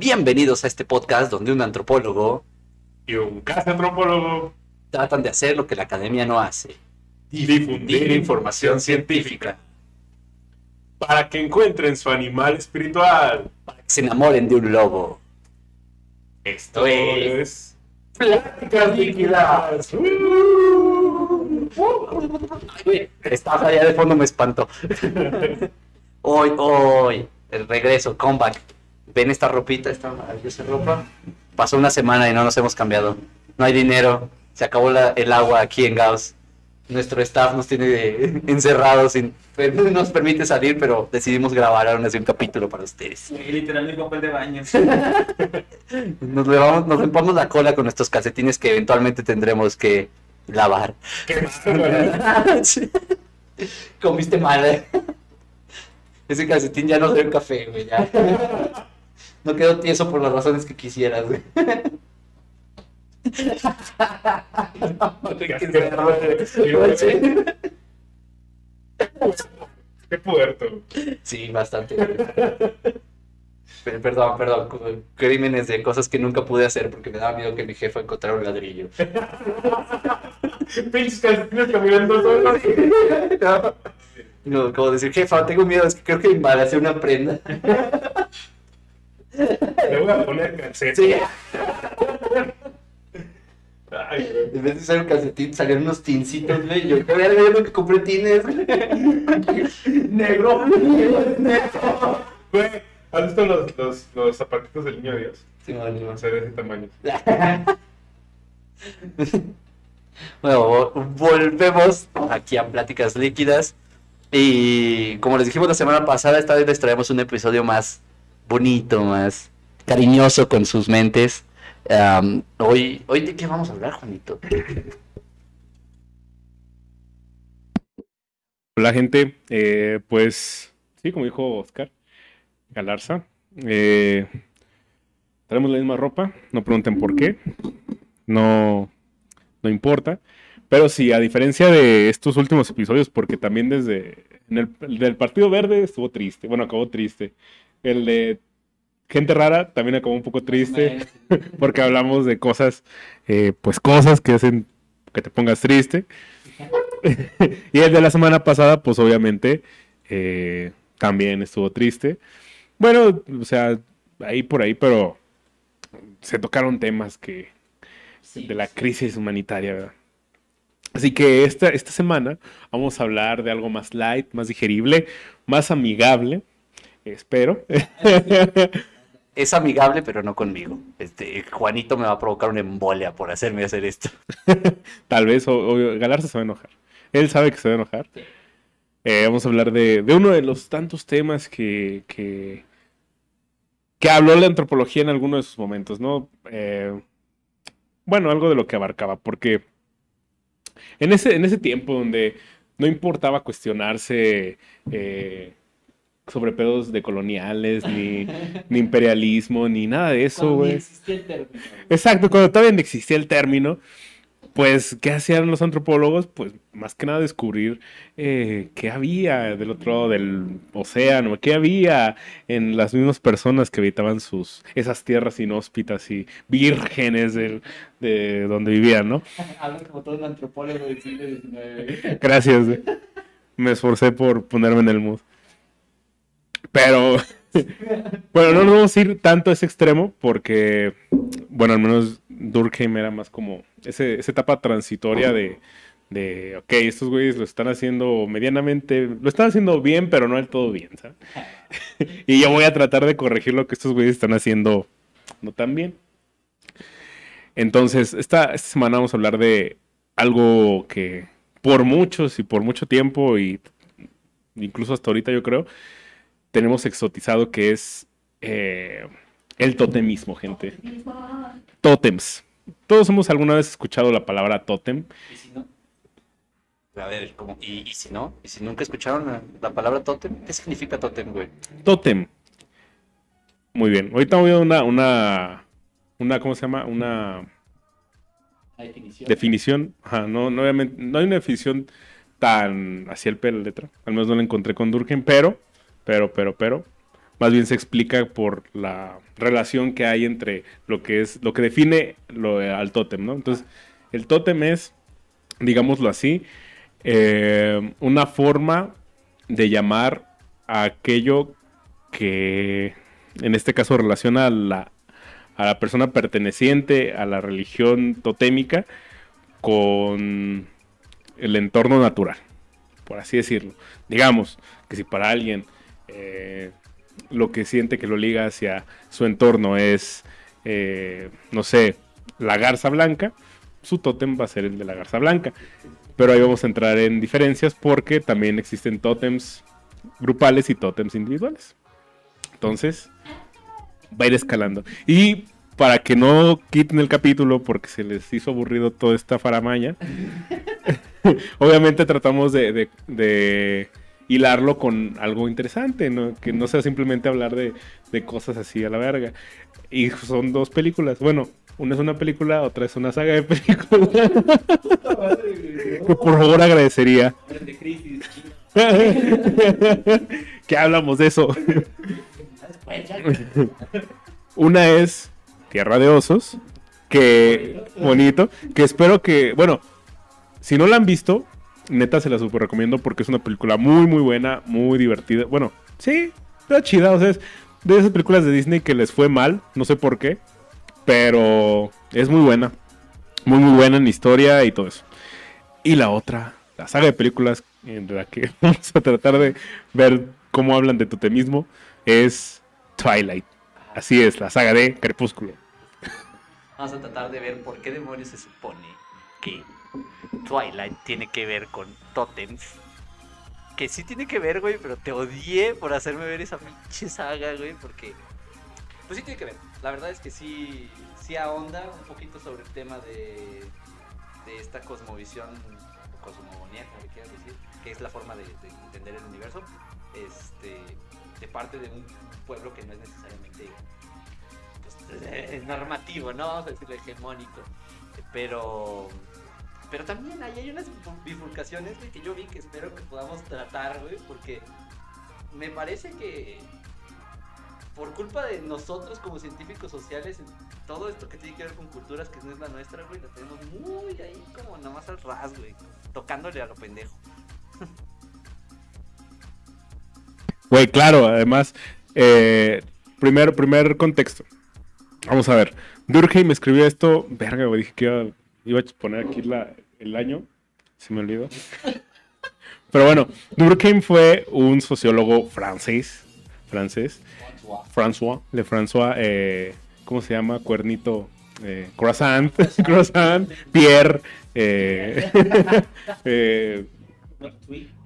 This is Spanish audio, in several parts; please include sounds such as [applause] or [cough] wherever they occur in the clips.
Bienvenidos a este podcast donde un antropólogo y un casi antropólogo tratan de hacer lo que la academia no hace. difundir información científica para que encuentren su animal espiritual. Para que se enamoren de un lobo. Esto es Pláticas Líquidas. Estás allá de fondo me espantó. [laughs] hoy, hoy, el regreso, comeback. Ven esta ropita, esta maravillosa ropa. Pasó una semana y no nos hemos cambiado. No hay dinero. Se acabó la- el agua aquí en Gauss. Nuestro staff nos tiene [laughs] de- encerrados, sin, no [laughs] nos permite salir, pero decidimos grabar aún así un capítulo para ustedes. Y literalmente papel de baño. [laughs] Nos levamos, nos rompamos la cola con nuestros calcetines que eventualmente tendremos que lavar. Comiste mal, ¿eh? Ese calcetín ya no sabe café, güey, ya. No quedó tieso por las razones que quisieras, güey. Qué puerto. Sí, bastante. Perdón, perdón, crímenes de cosas que nunca pude hacer porque me daba miedo que mi jefa encontrara un ladrillo. Pinches calcetines caminando solos. No, como decir, jefa, tengo miedo, es que creo que embaracé una prenda. Le voy a poner calcetín. Sí, Ay, en vez de ser un calcetín, salieron unos tincitos, güey. Yo, yo era yo que compré tines. Negro. Negro. Güey, ¿has visto los, los, los zapatitos del niño Dios? Sí, no, no, O sea, de ese tamaño. [laughs] Bueno, vo- volvemos aquí a Pláticas Líquidas. Y como les dijimos la semana pasada, esta vez les traemos un episodio más bonito, más cariñoso con sus mentes. Hoy, hoy, ¿de qué vamos a hablar, Juanito? Hola gente, Eh, pues sí, como dijo Oscar Galarza, eh, tenemos la misma ropa, no pregunten por qué, no, no importa, pero sí, a diferencia de estos últimos episodios, porque también desde el, Partido Verde estuvo triste, bueno, acabó triste, el de Gente Rara también acabó un poco triste, [laughs] porque hablamos de cosas, eh, pues cosas que hacen que te pongas triste. [laughs] y el de la semana pasada, pues obviamente, eh, también estuvo triste. Bueno, o sea, ahí por ahí, pero se tocaron temas que de la crisis humanitaria, ¿verdad? Así que esta, esta semana vamos a hablar de algo más light, más digerible, más amigable, espero. [laughs] Es amigable, pero no conmigo. Este, Juanito me va a provocar una embolia por hacerme hacer esto. [laughs] Tal vez, o, o Galarza se va a enojar. Él sabe que se va a enojar. Eh, vamos a hablar de, de uno de los tantos temas que, que, que habló la antropología en alguno de sus momentos, ¿no? Eh, bueno, algo de lo que abarcaba, porque en ese, en ese tiempo donde no importaba cuestionarse eh, sobre pedos de coloniales, ni, ni imperialismo, ni nada de eso, güey. Exacto, cuando todavía no existía el término, pues, ¿qué hacían los antropólogos? Pues, más que nada descubrir eh, qué había del otro lado del océano, qué había en las mismas personas que habitaban sus, esas tierras inhóspitas y vírgenes del- de donde vivían, ¿no? [laughs] Habla como todo un antropólogo del siglo XIX. Gracias, güey. Me esforcé por ponerme en el mood. Pero, [laughs] bueno, no nos vamos a ir tanto a ese extremo porque, bueno, al menos Durkheim era más como ese, esa etapa transitoria de, de, ok, estos güeyes lo están haciendo medianamente, lo están haciendo bien, pero no del todo bien, ¿sabes? [laughs] y yo voy a tratar de corregir lo que estos güeyes están haciendo no tan bien. Entonces, esta, esta semana vamos a hablar de algo que por muchos y por mucho tiempo y incluso hasta ahorita yo creo, tenemos exotizado que es eh, el totemismo, gente. Tótems. Todos hemos alguna vez escuchado la palabra tótem. ¿Y si no? A ver, ¿cómo? ¿Y, y si no? ¿Y si nunca escucharon la, la palabra tótem? ¿Qué significa tótem, güey? Tótem. Muy bien. Ahorita voy a una, una, una, ¿cómo se llama? Una definición. definición. Ajá, no, no, obviamente, no hay una definición tan hacia el pelo de letra. Al menos no la encontré con Durkheim, pero, pero, pero, pero, más bien se explica por la relación que hay entre lo que es, lo que define lo, al tótem, ¿no? Entonces, el tótem es, digámoslo así, eh, una forma de llamar a aquello que en este caso relaciona a la, a la persona perteneciente a la religión totémica con el entorno natural, por así decirlo. Digamos que si para alguien eh, lo que siente que lo liga hacia su entorno es, eh, no sé, la garza blanca, su tótem va a ser el de la garza blanca. Pero ahí vamos a entrar en diferencias porque también existen tótems grupales y tótems individuales. Entonces, va a ir escalando. Y para que no quiten el capítulo porque se les hizo aburrido toda esta faramaña, [laughs] obviamente tratamos de, de, hilarlo con algo interesante, que no sea simplemente hablar de, de cosas así a la verga. Y son dos películas. Bueno, una es una película, otra es una saga de películas. [laughs] que por favor agradecería. [laughs] que hablamos de eso. [laughs] una es Tierra de Osos, que bonito, que espero que, bueno, si no la han visto, neta se la super recomiendo porque es una película muy muy buena, muy divertida. Bueno, sí, está chida, o sea, es de esas películas de Disney que les fue mal, no sé por qué, pero es muy buena. Muy muy buena en historia y todo eso. Y la otra, la saga de películas en la que [laughs] vamos a tratar de ver cómo hablan de totemismo es Twilight. Así es, la saga de Crepúsculo. Vamos a tratar de ver por qué demonios se supone que Twilight tiene que ver con totems. Que sí tiene que ver, güey, pero te odié por hacerme ver esa pinche saga, güey, porque... Pues sí tiene que ver. La verdad es que sí, sí ahonda un poquito sobre el tema de, de esta cosmovisión, cosmogonía, como le quieras decir, que es la forma de, de entender el universo, este, de parte de un pueblo que no es necesariamente pues, es normativo, ¿no? Vamos a decirlo hegemónico. Pero pero también ahí hay unas bifurcaciones que yo vi que espero que podamos tratar, güey, porque me parece que por culpa de nosotros como científicos sociales, todo esto que tiene que ver con culturas que no es la nuestra, güey, la tenemos muy ahí como nada más al ras, güey, tocándole a lo pendejo. Güey, claro, además, eh, primer, primer contexto. Vamos a ver. Durkheim escribió esto. Verga, güey, dije que iba, iba, a poner aquí el año. Se me olvidó. [laughs] Pero bueno, Durkheim fue un sociólogo francés. Francés. François. Le François. Eh, ¿Cómo se llama? Cuernito. Eh, croissant. [laughs] croissant. Pierre. Eh, [laughs]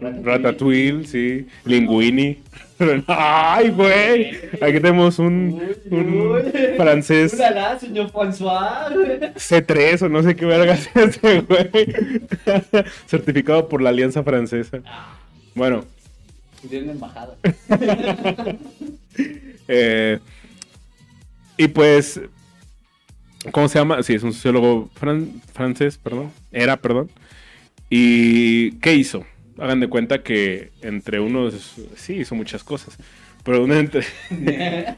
Ratatouille, sí. Linguini. [laughs] Ay, güey. Aquí tenemos un, un francés. Ulala, señor François. C3 o no sé qué verga es ese, güey. [laughs] Certificado por la Alianza Francesa. Bueno. Tiene embajada. [laughs] eh, y pues. ¿Cómo se llama? Sí, es un sociólogo fran francés, perdón. Era, perdón. ¿Y qué hizo? Hagan de cuenta que entre unos, sí, hizo muchas cosas, pero uno entre... [laughs]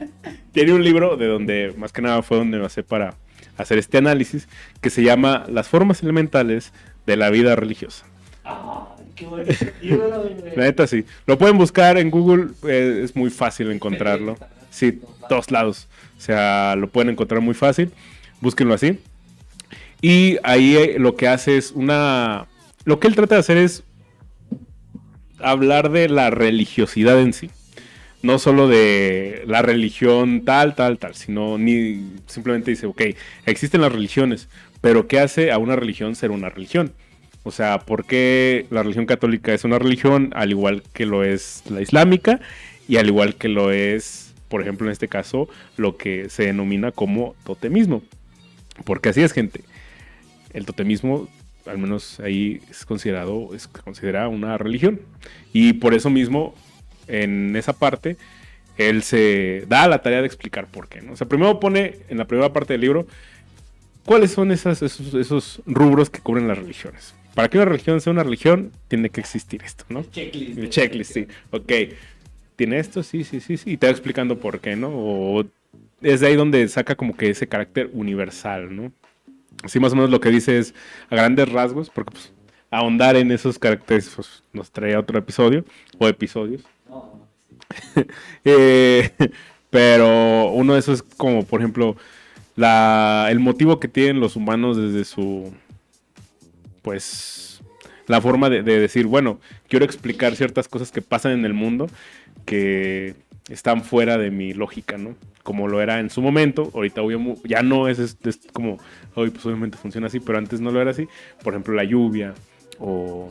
tiene un libro de donde, más que nada fue donde hace para hacer este análisis, que se llama Las formas elementales de la vida religiosa. Ah, qué bonito. [laughs] La neta sí. Lo pueden buscar en Google, eh, es muy fácil encontrarlo. Sí, todos lados. O sea, lo pueden encontrar muy fácil. Búsquenlo así. Y ahí lo que hace es una lo que él trata de hacer es hablar de la religiosidad en sí. No solo de la religión tal, tal, tal, sino ni simplemente dice, ok, existen las religiones, pero ¿qué hace a una religión ser una religión? O sea, ¿por qué la religión católica es una religión al igual que lo es la islámica y al igual que lo es, por ejemplo, en este caso, lo que se denomina como totemismo? Porque así es, gente. El totemismo al menos ahí es considerado, es considerada una religión. Y por eso mismo, en esa parte, él se da la tarea de explicar por qué. ¿no? O sea, primero pone en la primera parte del libro cuáles son esas, esos, esos, rubros que cubren las religiones. Para que una religión sea una religión, tiene que existir esto, ¿no? El checklist. El checklist, sí. Ok. tiene esto, sí, sí, sí, sí, y te va explicando por qué, ¿no? O es de ahí donde saca como que ese carácter universal, ¿no? Así más o menos lo que dice es a grandes rasgos, porque pues ahondar en esos caracteres pues, nos trae otro episodio o episodios. Sí. [laughs] Eh, pero uno de esos es como, por ejemplo, la, el motivo que tienen los humanos desde su, pues, la forma de decir, bueno, quiero explicar ciertas cosas que pasan en el mundo que están fuera de mi lógica, ¿no? Como lo era en su momento, ahorita ya no es como, hoy pues obviamente funciona así, pero antes no lo era así. Por ejemplo, la lluvia o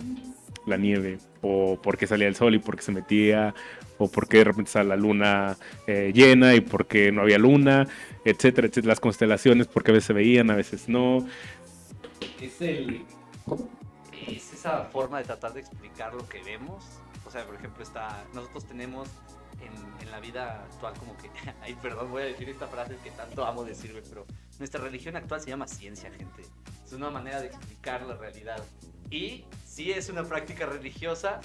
la nieve, o por qué salía el sol y por qué se metía, o por qué de repente sale la luna eh, llena y por qué no había luna, etcétera, etcétera. Las constelaciones, porque a veces se veían, a veces no. Es el. es esa forma de tratar de explicar lo que vemos. O sea, por ejemplo, está, nosotros tenemos en, en la vida actual como que, [laughs] ay, perdón, voy a decir esta frase que tanto amo decir, pero nuestra religión actual se llama ciencia, gente. Es una manera de explicar la realidad. Y sí es una práctica religiosa,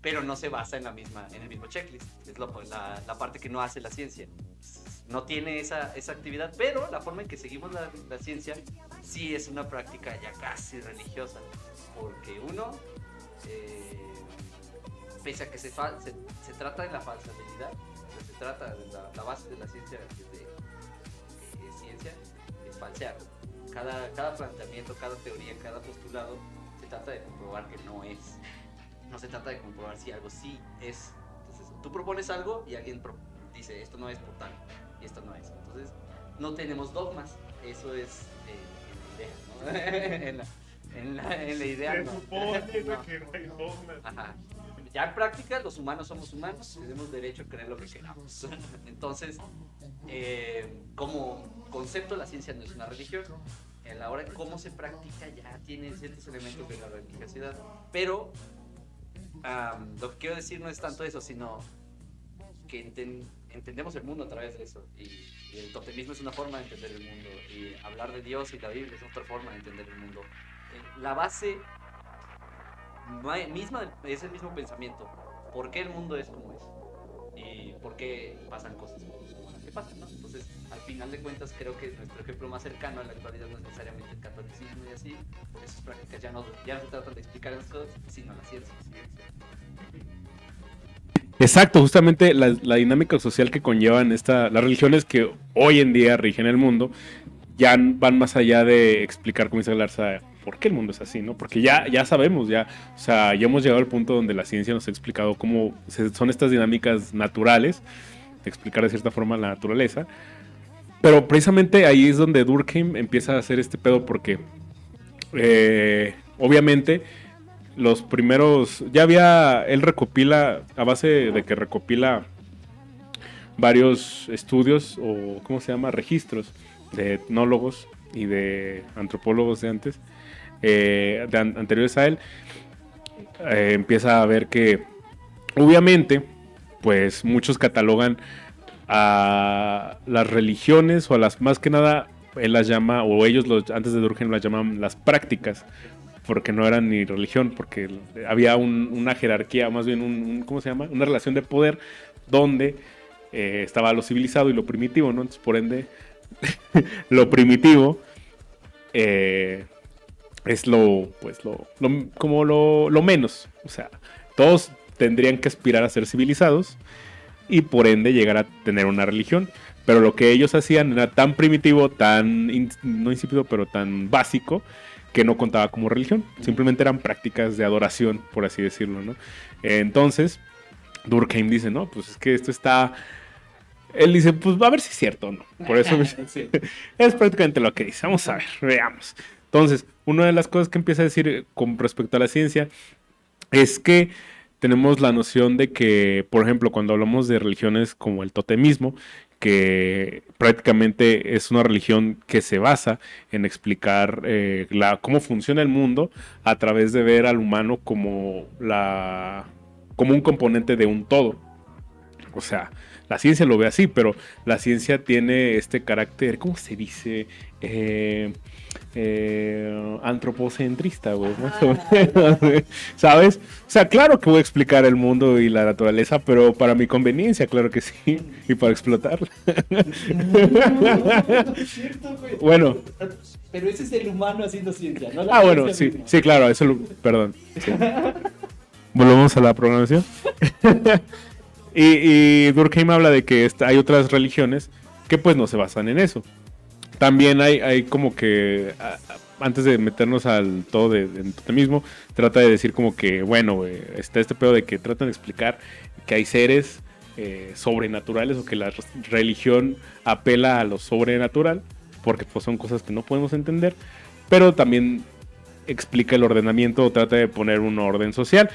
pero no se basa en la misma, en el mismo checklist. Es lo- la, la parte que no hace la ciencia. No tiene esa, esa actividad, pero la forma en que seguimos la, la ciencia sí es una práctica ya casi religiosa. Porque uno, eh, pese a que se, se, se trata de la falsabilidad, o sea, se trata de la, la base de la ciencia, que es de, que ciencia, es falsear. Cada, cada planteamiento, cada teoría, cada postulado, se trata de comprobar que no es. No se trata de comprobar si algo sí es. Entonces, tú propones algo y alguien dice, esto no es por tal, y esto no es. Entonces, no tenemos dogmas. Eso es eh, en la idea, ¿no? [laughs] en, la, en, la, en la idea. no. [laughs] No. Ajá. Ya en práctica, los humanos somos humanos, tenemos derecho a creer lo que queramos. [laughs] Entonces, eh, como concepto, la ciencia no es una religión. En la hora de cómo se practica, ya tiene ciertos elementos de la religiosidad. Pero lo que quiero decir no es tanto eso, sino que enten- entendemos el mundo a través de eso. Y, y el totemismo es una forma de entender el mundo. Y hablar de Dios y la Biblia es otra forma de entender el mundo. Eh, La base misma es el mismo pensamiento. ¿Por qué el mundo es como es? Y por qué pasan cosas como las que pasan. Entonces, al final de cuentas, creo que nuestro ejemplo más cercano a la actualidad no es necesariamente el catolicismo y así, porque esas prácticas ya no, ya no se tratan de explicar las cosas, sino la ciencia. Exacto, justamente la, la dinámica social que conllevan esta, las religiones que hoy en día rigen el mundo ya van más allá de explicar, como dice Garza, por qué el mundo es así, ¿no? Porque ya, ya sabemos, ya, o sea, ya hemos llegado al punto donde la ciencia nos ha explicado cómo son estas dinámicas naturales, explicar de cierta forma la naturaleza. Pero precisamente ahí es donde Durkheim empieza a hacer este pedo porque, eh, obviamente, los primeros, ya había, él recopila, a base de que recopila varios estudios o, ¿cómo se llama? Registros de etnólogos y de antropólogos de antes, eh, de an- anteriores a él, eh, empieza a ver que, obviamente, pues muchos catalogan a las religiones o a las, más que nada, él las llama, o ellos los, antes de Durkheim las llaman las prácticas, porque no eran ni religión, porque había un- una jerarquía, más bien un- ¿cómo se llama? Una relación de poder donde eh, estaba lo civilizado y lo primitivo, ¿no? Entonces, por ende, [laughs] lo primitivo eh, es lo, pues, lo, lo- como lo, lo menos. O sea, todos tendrían que aspirar a ser civilizados y por ende llegar a tener una religión. Pero lo que ellos hacían era tan primitivo, tan, in- no insípido, pero tan básico, que no contaba como religión. Simplemente eran prácticas de adoración, por así decirlo, ¿no? Entonces, Durkheim dice, no, pues es que esto está... Él dice, pues a ver si es cierto o no. Por eso [laughs] Sí. [laughs] es prácticamente lo que dice. Vamos a ver, veamos. Entonces, una de las cosas que empieza a decir eh, con respecto a la ciencia es que tenemos la noción de que, por ejemplo, cuando hablamos de religiones como el totemismo, que prácticamente es una religión que se basa en explicar eh, la, cómo funciona el mundo a través de ver al humano como, la, como un componente de un todo. O sea, la ciencia lo ve así, pero la ciencia tiene este carácter, ¿cómo se dice? Eh, eh, antropocentrista, güey. más o menos, güey. ¿Sabes? O sea, claro que voy a explicar el mundo y la naturaleza, pero para mi conveniencia, claro que sí. Y para explotarla. No, es [laughs] cierto, güey. Bueno. Pero ese es el humano haciendo ciencia, ¿no? La Ah, bueno, sí, misma. sí, claro, eso lo, perdón. sí. Volvemos a la programación. [laughs] y, y Durkheim habla de que esta- hay otras religiones que pues no se basan en eso. También hay, como que, antes de meternos al todo de, del totemismo, trata de decir como que, bueno, está este pedo de que tratan de explicar que hay seres eh, sobrenaturales o que la re- religión apela a lo sobrenatural, porque pues son cosas que no podemos entender, pero también explica el ordenamiento o trata de poner un orden social,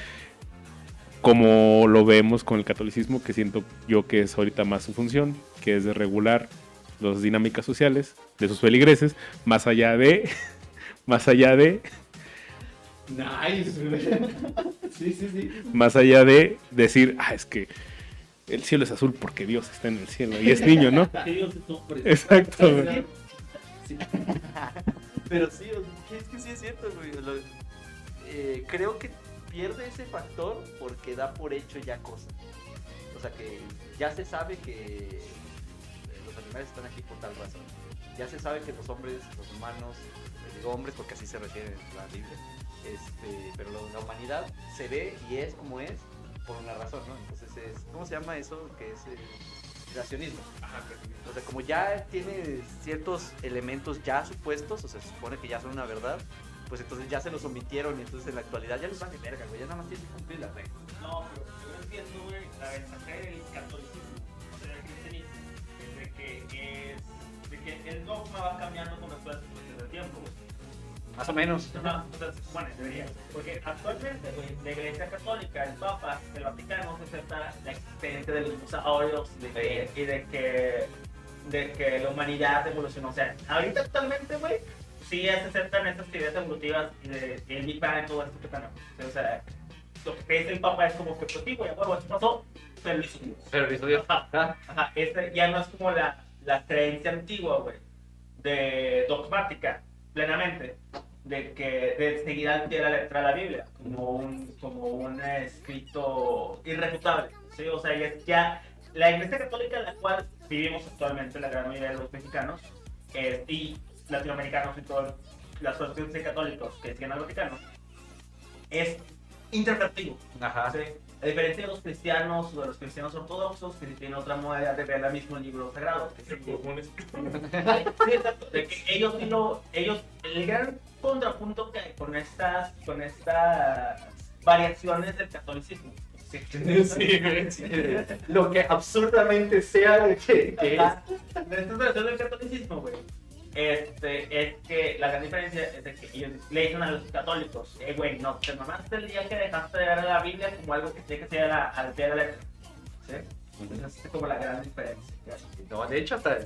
como lo vemos con el catolicismo, que siento yo que es ahorita más su función, que es de regular las dinámicas sociales de sus feligreses, más allá de, [laughs] más allá de, Nice, güey. [laughs] Sí, sí, sí. más allá de decir, ah, es que el cielo es azul porque Dios está en el cielo y es niño, ¿no? [laughs] Dios es hombre. Exacto. güey. Sí. Pero sí, es que sí es cierto, güey. Lo- eh, creo que pierde ese factor porque da por hecho ya cosas. O sea que ya se sabe que animales están aquí por tal razón. Ya se sabe que los hombres, los humanos, eh, digo hombres porque así se refiere la Biblia, este, pero la humanidad se ve y es como es por una razón, ¿no? Entonces es, ¿cómo se llama eso? Que es el creacionismo. O sea, como ya tiene ciertos elementos ya supuestos, o sea, se supone que ya son una verdad, pues entonces ya se los omitieron y entonces en la actualidad ya les vale verga, güey, ya nada más tienen que cumplir las reglas. No, pero yo entiendo, güey, la ventaja del catolicismo, que, es, de que el dogma va cambiando con las situaciones del tiempo. Más o menos. Ajá, o sea, bueno, debería. Porque actualmente, güey, la Iglesia Católica, el Papa, el Vaticano, acepta la existencia de los dinosaurios de que, y de que, de que la humanidad evolucionó. O sea, ahorita actualmente, güey, sí se aceptan estas teorías evolutivas y de el Big Bang y todo esto que están. O sea, lo que dice el Papa es como que, pues sí, güey, a huevo, esto pasó, hizo Dios. Ajá. Ajá, este ya no es como la, la creencia antigua, güey, de dogmática, plenamente, de que de seguir al pie de la letra de la Biblia, como un, como un escrito irrefutable, ¿sí? O sea, ya, ya la Iglesia Católica en la cual vivimos actualmente, la gran mayoría de los mexicanos, eh, y latinoamericanos y todas las personas católicos que siguen al Vaticano, es interpretativo. Ajá. Sí. A diferencia de los cristianos o de los cristianos ortodoxos que tienen otra modalidad de ver el mismo libro sagrado. que sí- Sí, exacto, de que ellos sí lo, ellos, el gran contrapunto que hay con estas, con estas variaciones del catolicismo. Sí, Lo que absurdamente sea que, que es. Estas variaciones del catolicismo, güey. Este, es que la gran diferencia es de que ellos le dicen a los católicos, eh, güey, no, te mamaste el día que dejaste de ver la Biblia como algo que tiene que ser al pie de la letra. ¿Sí? Entonces, es como la gran diferencia. No, de hecho, hasta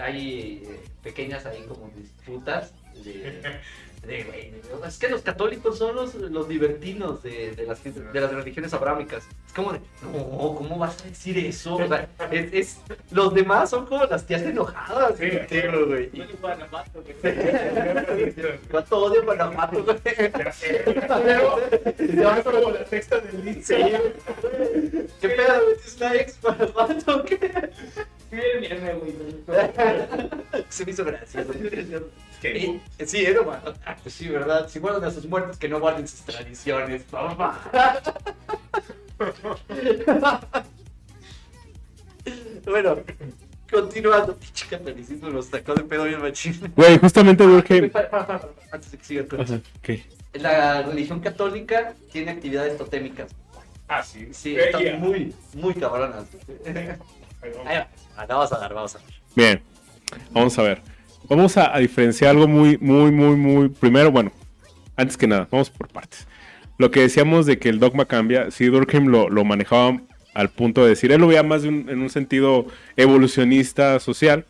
hay eh, pequeñas ahí como disputas de. [laughs] de, es que los católicos son los, los libertinos de, de las, de las religiones abrámicas. Es como de, no, ¿cómo vas a decir eso? O sea, es, es- los demás son como las tías enojadas Sí. contigo, güey. Guanajuato. Cuánto odio a Guanajuato, güey. Ya vas como la texta del Sí. Lince. ¿Qué pedo? ¿Es una ex Guanajuato qué? [laughs] Se me hizo gracioso. Sí, era humano. Ah, pues sí, ¿verdad? Si guardan a sus muertos, que no guarden sus tradiciones, papá. bueno, continuando. Pinche catolicismo nos sacó de pedo bien machín. Güey, justamente Durkheim. Pa- Antes de que siga Ajá, ¿qué? La religión católica tiene actividades totémicas. Ah, sí. Sí, Eh, están muy, muy cabronas. Ahí va. Ah, vamos a dar, vamos a dar. Bien, vamos a ver. Vamos a, a diferenciar algo muy, muy, muy, muy. Primero, bueno, antes que nada, vamos por partes. Lo que decíamos de que el dogma cambia, sí, Durkheim lo, lo manejaba al punto de decir, él lo veía más de un- en un sentido evolucionista social,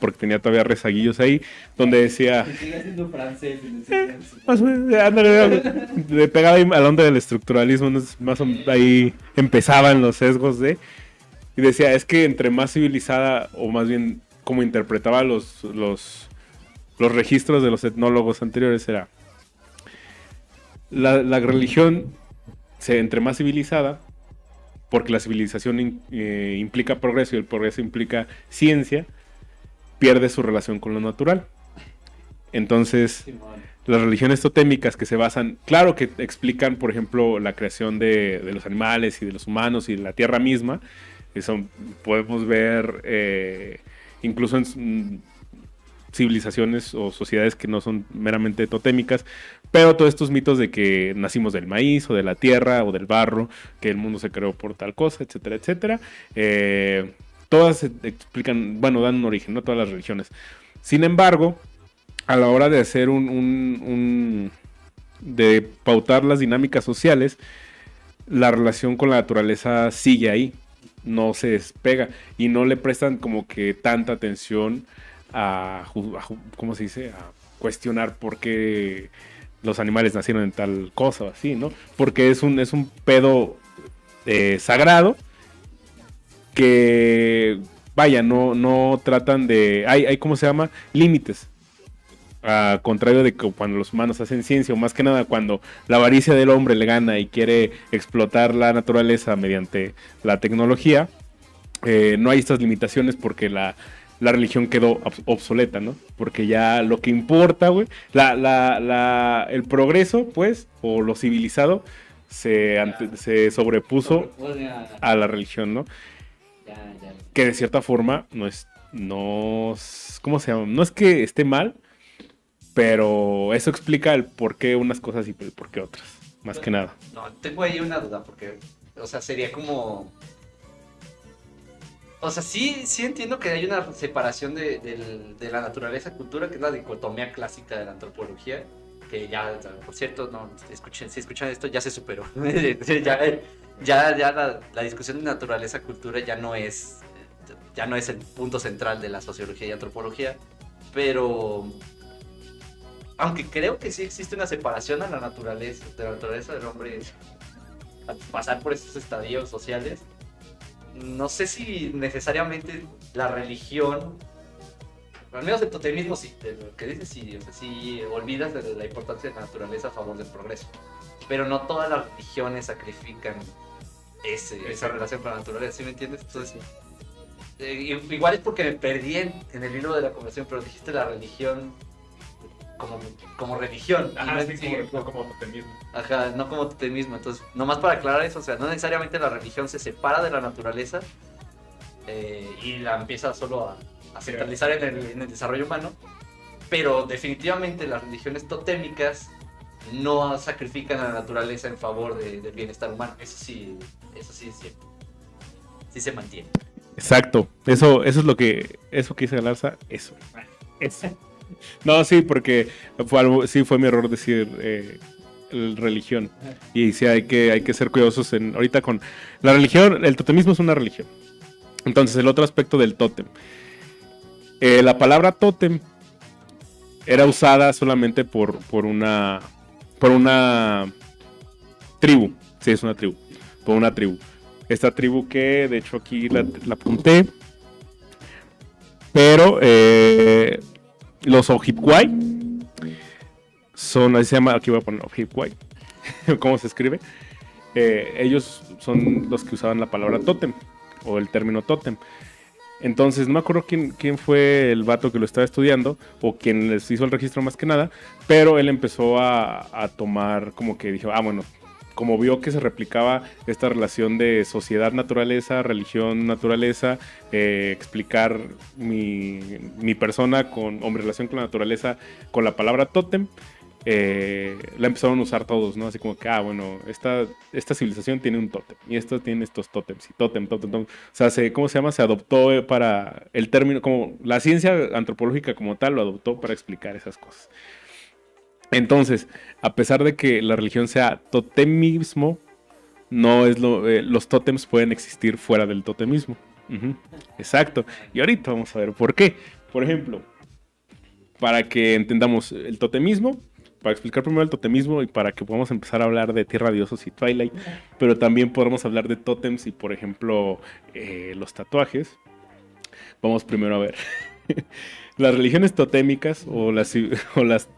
porque tenía todavía rezaguillos ahí, donde decía, Sigue francés. caso. más o menos, ándale, le pegaba ahí a la onda del estructuralismo, más o- ahí empezaban los sesgos de... Y decía, es que entre más civilizada, o más bien como interpretaba los, los, los registros de los etnólogos anteriores, era la, la religión, se, entre más civilizada, porque la civilización in- eh, implica progreso y el progreso implica ciencia, pierde su relación con lo natural. Entonces, las religiones totémicas que se basan, claro que explican, por ejemplo, la creación de, de los animales y de los humanos y de la tierra misma. Eso podemos ver eh, incluso en mm, civilizaciones o sociedades que no son meramente totémicas, pero todos estos mitos de que nacimos del maíz o de la tierra o del barro, que el mundo se creó por tal cosa, etcétera, etcétera. eh, todas explican, bueno, dan un origen, no todas las religiones. Sin embargo, a la hora de hacer un, un- un- de pautar las dinámicas sociales, la relación con la naturaleza sigue ahí, no se despega y no le prestan como que tanta atención a, ¿cómo se dice? A cuestionar por qué los animales nacieron en tal cosa o así, ¿no? Porque es un, es un pedo eh, sagrado que, vaya, no, no tratan de... Hay, hay, ¿cómo se llama? Límites. A contrario de que cuando los humanos hacen ciencia, o más que nada cuando la avaricia del hombre le gana y quiere explotar la naturaleza mediante la tecnología, eh, no hay estas limitaciones porque la, la religión quedó obs- obsoleta, ¿no? Porque ya lo que importa, güey, la, la, la- el progreso, pues, o lo civilizado, se, ante- se sobrepuso a la religión, ¿no? que de cierta forma no es, no, ¿cómo se llama? No es que esté mal, pero eso explica el por qué unas cosas y el por qué otras, más que nada. No, tengo ahí una duda porque, o sea, sería como... O sea, sí, sí entiendo que hay una separación de, del- de la naturaleza-cultura, que es la dicotomía clásica de la antropología, que ya, por cierto, no, escuchen, si escuchan esto, ya se superó. [laughs] ya, ya, ya la, la discusión de naturaleza-cultura ya no es ya no es el punto central de la sociología y antropología, pero aunque creo que sí existe una separación a la naturaleza, de la naturaleza del hombre al pasar por estos estadios sociales, no sé si necesariamente la religión, al menos el totemismo sí, de lo que dices sí, o sea, sí olvidas de la importancia de la naturaleza a favor del progreso, pero no todas las religiones sacrifican ese, esa relación con la naturaleza, ¿sí me entiendes? Entonces, eh, igual es porque me perdí en, en el hilo de la conversación, pero dijiste la religión como, como religión. Ajá, no sí, como, como totemismo. Ajá, no como tú mismo. Entonces, nomás para aclarar eso, o sea, no necesariamente la religión se separa de la naturaleza eh, y la empieza solo a, a centralizar en el, en el desarrollo humano, pero definitivamente las religiones totémicas no sacrifican a la naturaleza en favor de- del bienestar humano. Eso sí, eso sí es cierto. Sí se mantiene. Exacto, eso, eso es lo que, eso que dice Galarza, eso. Eso. [laughs] [laughs] No, sí, porque fue algo, sí fue mi error decir eh, el religión. Y sí hay que, hay que ser cuidadosos en, ahorita con la religión, el totemismo es una religión. Entonces, el otro aspecto del tótem. Eh, la palabra tótem era usada solamente por, por una, por una tribu. Sí, es una tribu. Por una tribu. Esta tribu que, de hecho, aquí la, la apunté. Pero eh, los Ojibway son, así se llama, aquí voy a poner. [laughs] ¿Cómo se escribe? Eh, ellos son los que usaban la palabra tótem o el término tótem. Entonces, no me acuerdo quién, quién fue el vato que lo estaba estudiando o quién les hizo el registro más que nada, pero él empezó a, a tomar como que dijo, ah, bueno, como vio que se replicaba esta relación de sociedad-naturaleza, religión-naturaleza, eh, explicar mi, mi persona con, o mi relación con la naturaleza con la palabra tótem, eh, la empezaron a usar todos, ¿no? Así como que, ah, bueno, esta, esta civilización tiene un tótem y esta tiene estos tótems y tótem, tótem, tótem. O sea, se, ¿cómo se llama? Se adoptó eh, para el término, como la ciencia antropológica como tal lo adoptó para explicar esas cosas. Entonces, a pesar de que la religión sea totemismo, no es lo, eh, los tótems pueden existir fuera del totemismo. Exacto. Y ahorita vamos a ver por qué. Por ejemplo, para que entendamos el totemismo, para explicar primero el totemismo y para que podamos empezar a hablar de Tierra de Osos y Twilight, pero también podemos hablar de tótems y, por ejemplo, eh, los tatuajes. Vamos primero a ver. [laughs] las religiones totémicas o las, [laughs] o las,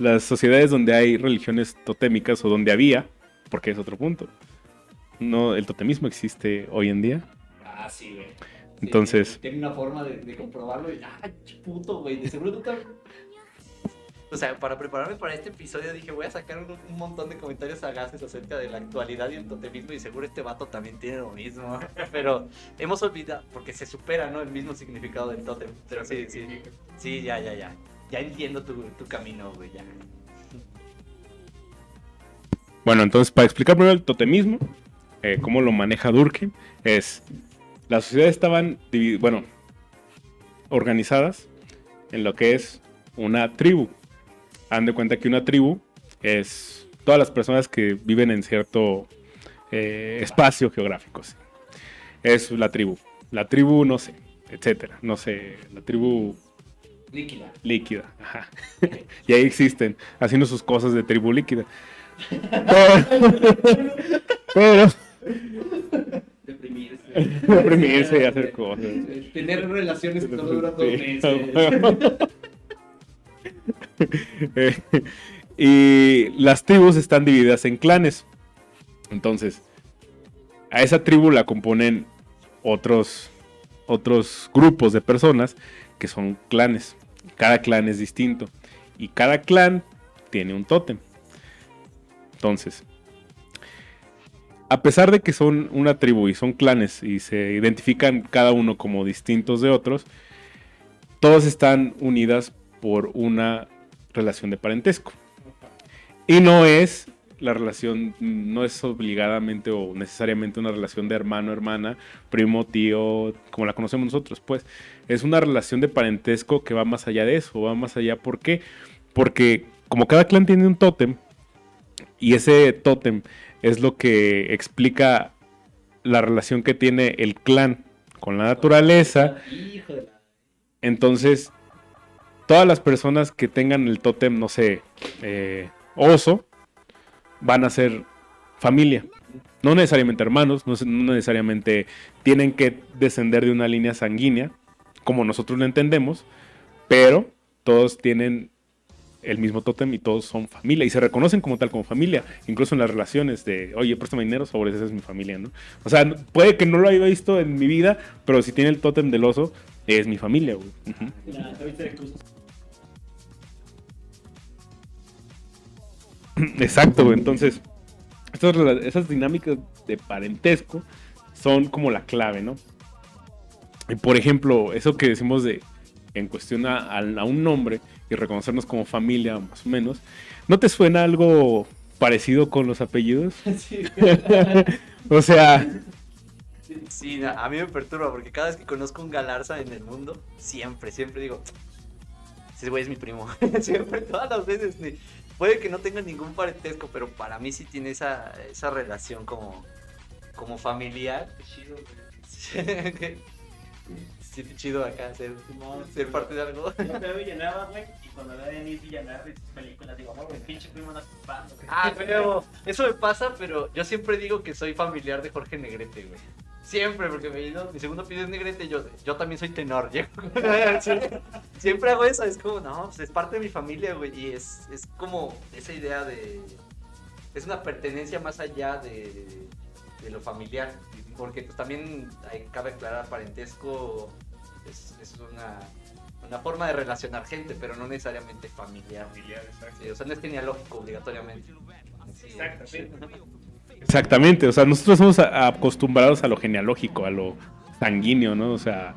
las sociedades donde hay religiones totémicas o donde había, porque es otro punto. No, el totemismo existe hoy en día. Ah, sí, güey. Entonces- Tiene una forma de, de comprobarlo y. ¡Ay, puto, güey! De seguro tú también. O sea, para prepararme para este episodio dije, voy a sacar un, un montón de comentarios sagaces acerca de la actualidad y el totemismo y seguro este vato también tiene lo mismo. [laughs] Pero hemos olvidado, porque se supera, ¿no? El mismo significado del totem. Pero sí, sí. Sí, ya, ya, ya. Ya entiendo tu, camino, güey, ya. Bueno, entonces para explicar primero el totemismo, eh, cómo lo maneja Durkheim, es las sociedades estaban, bueno, organizadas en lo que es una tribu. Han de cuenta que una tribu es todas las personas que viven en cierto eh, espacio geográfico. sí. Es la tribu. La tribu, no sé, etcétera. No sé, la tribu Líquida. líquida. Ajá. [laughs] y ahí existen, haciendo sus cosas de tribu líquida. Pero, [laughs] Deprimirse. deprimirse y hacer cosas. Tener relaciones que solo duran dos meses. Eh, [laughs] y las tribus están divididas en clanes. Entonces, a esa tribu la componen otros, otros grupos de personas que son clanes. Cada clan es distinto. Y cada clan tiene un tótem. Entonces, a pesar de que son una tribu y son clanes y se identifican cada uno como distintos de otros, todos están unidas por una relación de parentesco. Y no es la relación, no es obligadamente o necesariamente una relación de hermano, hermana, primo, tío, como la conocemos nosotros, pues. Es una relación de parentesco que va más allá de eso, va más allá. ¿Por qué? Porque como cada clan tiene un tótem, y ese tótem es lo que explica la relación que tiene el clan con la naturaleza, entonces, todas las personas que tengan el tótem, no sé, eh, oso, van a ser familia. No necesariamente hermanos, no, necesariamente tienen que descender de una línea sanguínea, como nosotros lo entendemos, pero todos tienen el mismo tótem y todos son familia y se reconocen como tal como familia, incluso en las relaciones de, oye, préstame dinero, sobre esa es mi familia, ¿no? O sea, puede que no lo haya visto en mi vida, pero si tiene el tótem del oso, es mi familia, güey. Ujú. La [clears throat] Exacto, güey. Entonces, esas dinámicas de parentesco son como la clave, ¿no? Y por ejemplo, eso que decimos de en cuestión a, a- a un nombre y reconocernos como familia, más o menos, ¿no te suena algo parecido con los apellidos? [laughs] Sí. [laughs] o sea, Sí, a mí me perturba porque cada vez que conozco un Galarza en el mundo, siempre, siempre digo, ese güey es mi primo. [laughs] siempre, todas las veces. Puede que no tenga ningún parentesco, pero para mí sí tiene esa, esa relación como, como familiar. Chido, güey. [laughs] Sí, chido acá ser, ser parte de algo. Yo veo Villanueva, güey, y cuando veo a Denis Villanueva y sus películas, digo, no, güey, pinche primo no. Ah, pero eso me pasa, pero yo siempre digo que soy familiar de Jorge Negrete, güey. Siempre, porque me digo, mi segundo piso es Negrete, yo, yo también soy tenor. [laughs] [laughs] Sí, siempre hago eso, es como, no, pues es parte de mi familia, güey, y es, es como esa idea de, es una pertenencia más allá de, de lo familiar, porque pues también hay, cabe aclarar, parentesco es, es una, una forma de relacionar gente, pero no necesariamente familiar. Familiar, exacto. Sí, o sea, no es genealógico obligatoriamente. Sí, Exactamente. Exactamente. O sea, nosotros somos acostumbrados a lo genealógico, a lo sanguíneo, ¿no? O sea,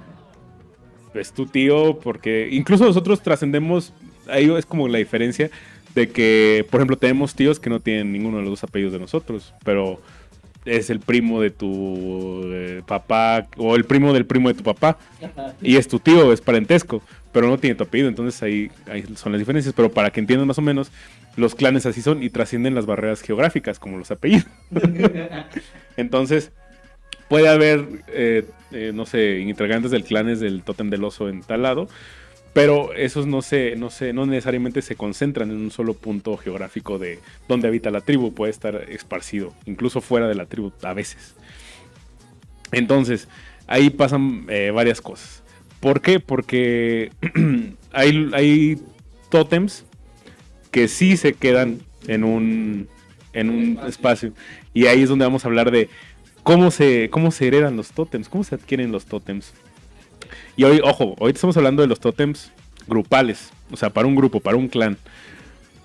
es tu tío, porque incluso nosotros trascendemos, ahí es como la diferencia de que, por ejemplo, tenemos tíos que no tienen ninguno de los dos apellidos de nosotros, pero es el primo de tu eh, papá o el primo del primo de tu papá. Y es tu tío, es parentesco, pero no tiene tu apellido, entonces ahí, ahí son las diferencias, pero para que entiendan más o menos, los clanes así son y trascienden las barreras geográficas como los apellidos. [laughs] Entonces, puede haber, eh, eh, no sé, integrantes del clan es del tótem del oso en tal lado, pero esos no se, no se, no necesariamente se concentran en un solo punto geográfico de donde habita la tribu, puede estar esparcido, incluso fuera de la tribu a veces. Entonces, ahí pasan eh, varias cosas. ¿Por qué? Porque [clears throat] hay, hay tótems que sí se quedan en un, en un espacio. Y ahí es donde vamos a hablar de cómo se, cómo se heredan los tótems, cómo se adquieren los tótems. Y hoy, ojo, hoy estamos hablando de los tótems grupales, o sea, para un grupo, para un clan.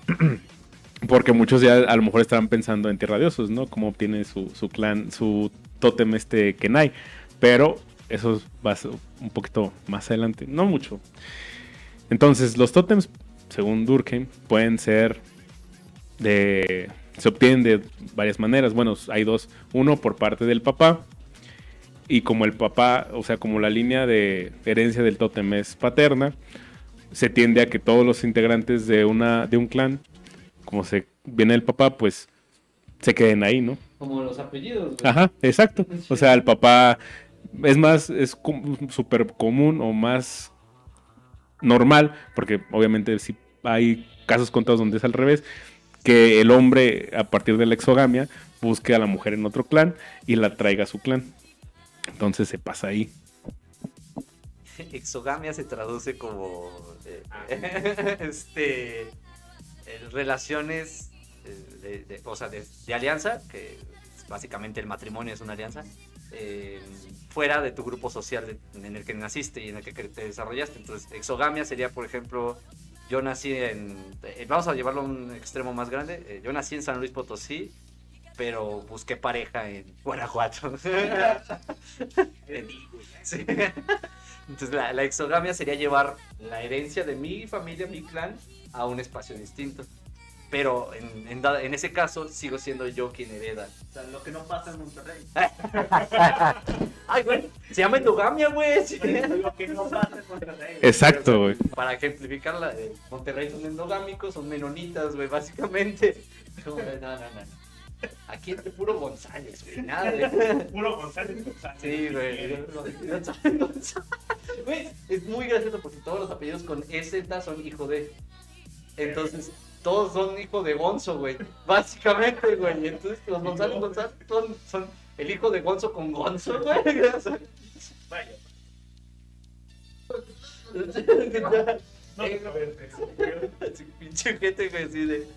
[clears throat] Porque muchos ya a lo mejor estarán pensando en Tierra de Osos, ¿no? Cómo obtiene su, su clan, su tótem este Kenai. Pero eso va un poquito más adelante, no mucho. Entonces, los tótems, según Durkheim, pueden ser de... Se obtienen de varias maneras. Bueno, hay dos. Uno por parte del papá. Y como el papá, o sea, como la línea de herencia del tótem es paterna, se tiende a que todos los integrantes de, una, de un clan, como se viene el papá, pues se queden ahí, ¿no? Como los apellidos. güey. Ajá, exacto. O sea, el papá es más, es súper común o más normal, porque obviamente sí hay casos contados donde es al revés, que el hombre a partir de la exogamia busque a la mujer en otro clan y la traiga a su clan. Entonces se pasa ahí. [laughs] Exogamia se traduce como eh, [laughs] este eh, relaciones eh, de, de- o sea, de, de alianza, que básicamente el matrimonio es una alianza, eh, fuera de tu grupo social de- en el que naciste y en el que te desarrollaste. Entonces, exogamia sería, por ejemplo, yo nací en, eh, vamos a llevarlo a un extremo más grande, eh, yo nací en San Luis Potosí, pero busqué pareja en Guanajuato. [laughs] Sí. Entonces la, la exogamia sería llevar la herencia de mi familia, mi clan, a un espacio distinto. Pero en, en ese caso sigo siendo yo quien hereda. O sea, lo que no pasa en Monterrey. [laughs] Ay, güey, se llama endogamia, güey. sí. Lo que no pasa en Monterrey. Exacto, güey. Para ejemplificarla, Monterrey son endogámicos, son menonitas, güey, básicamente. No, no, no. Aquí entre puro González, güey, nada de... Puro González González. Sí, güey. Güey, es muy gracioso porque todos los apellidos con EZ son hijo de. Entonces, todos son hijo de Gonzo, güey. Básicamente, güey. Entonces, los González González son, son el hijo de Gonzo con Gonzo, güey. Vaya. No, Eh, Así, pinche gente, güey, así de.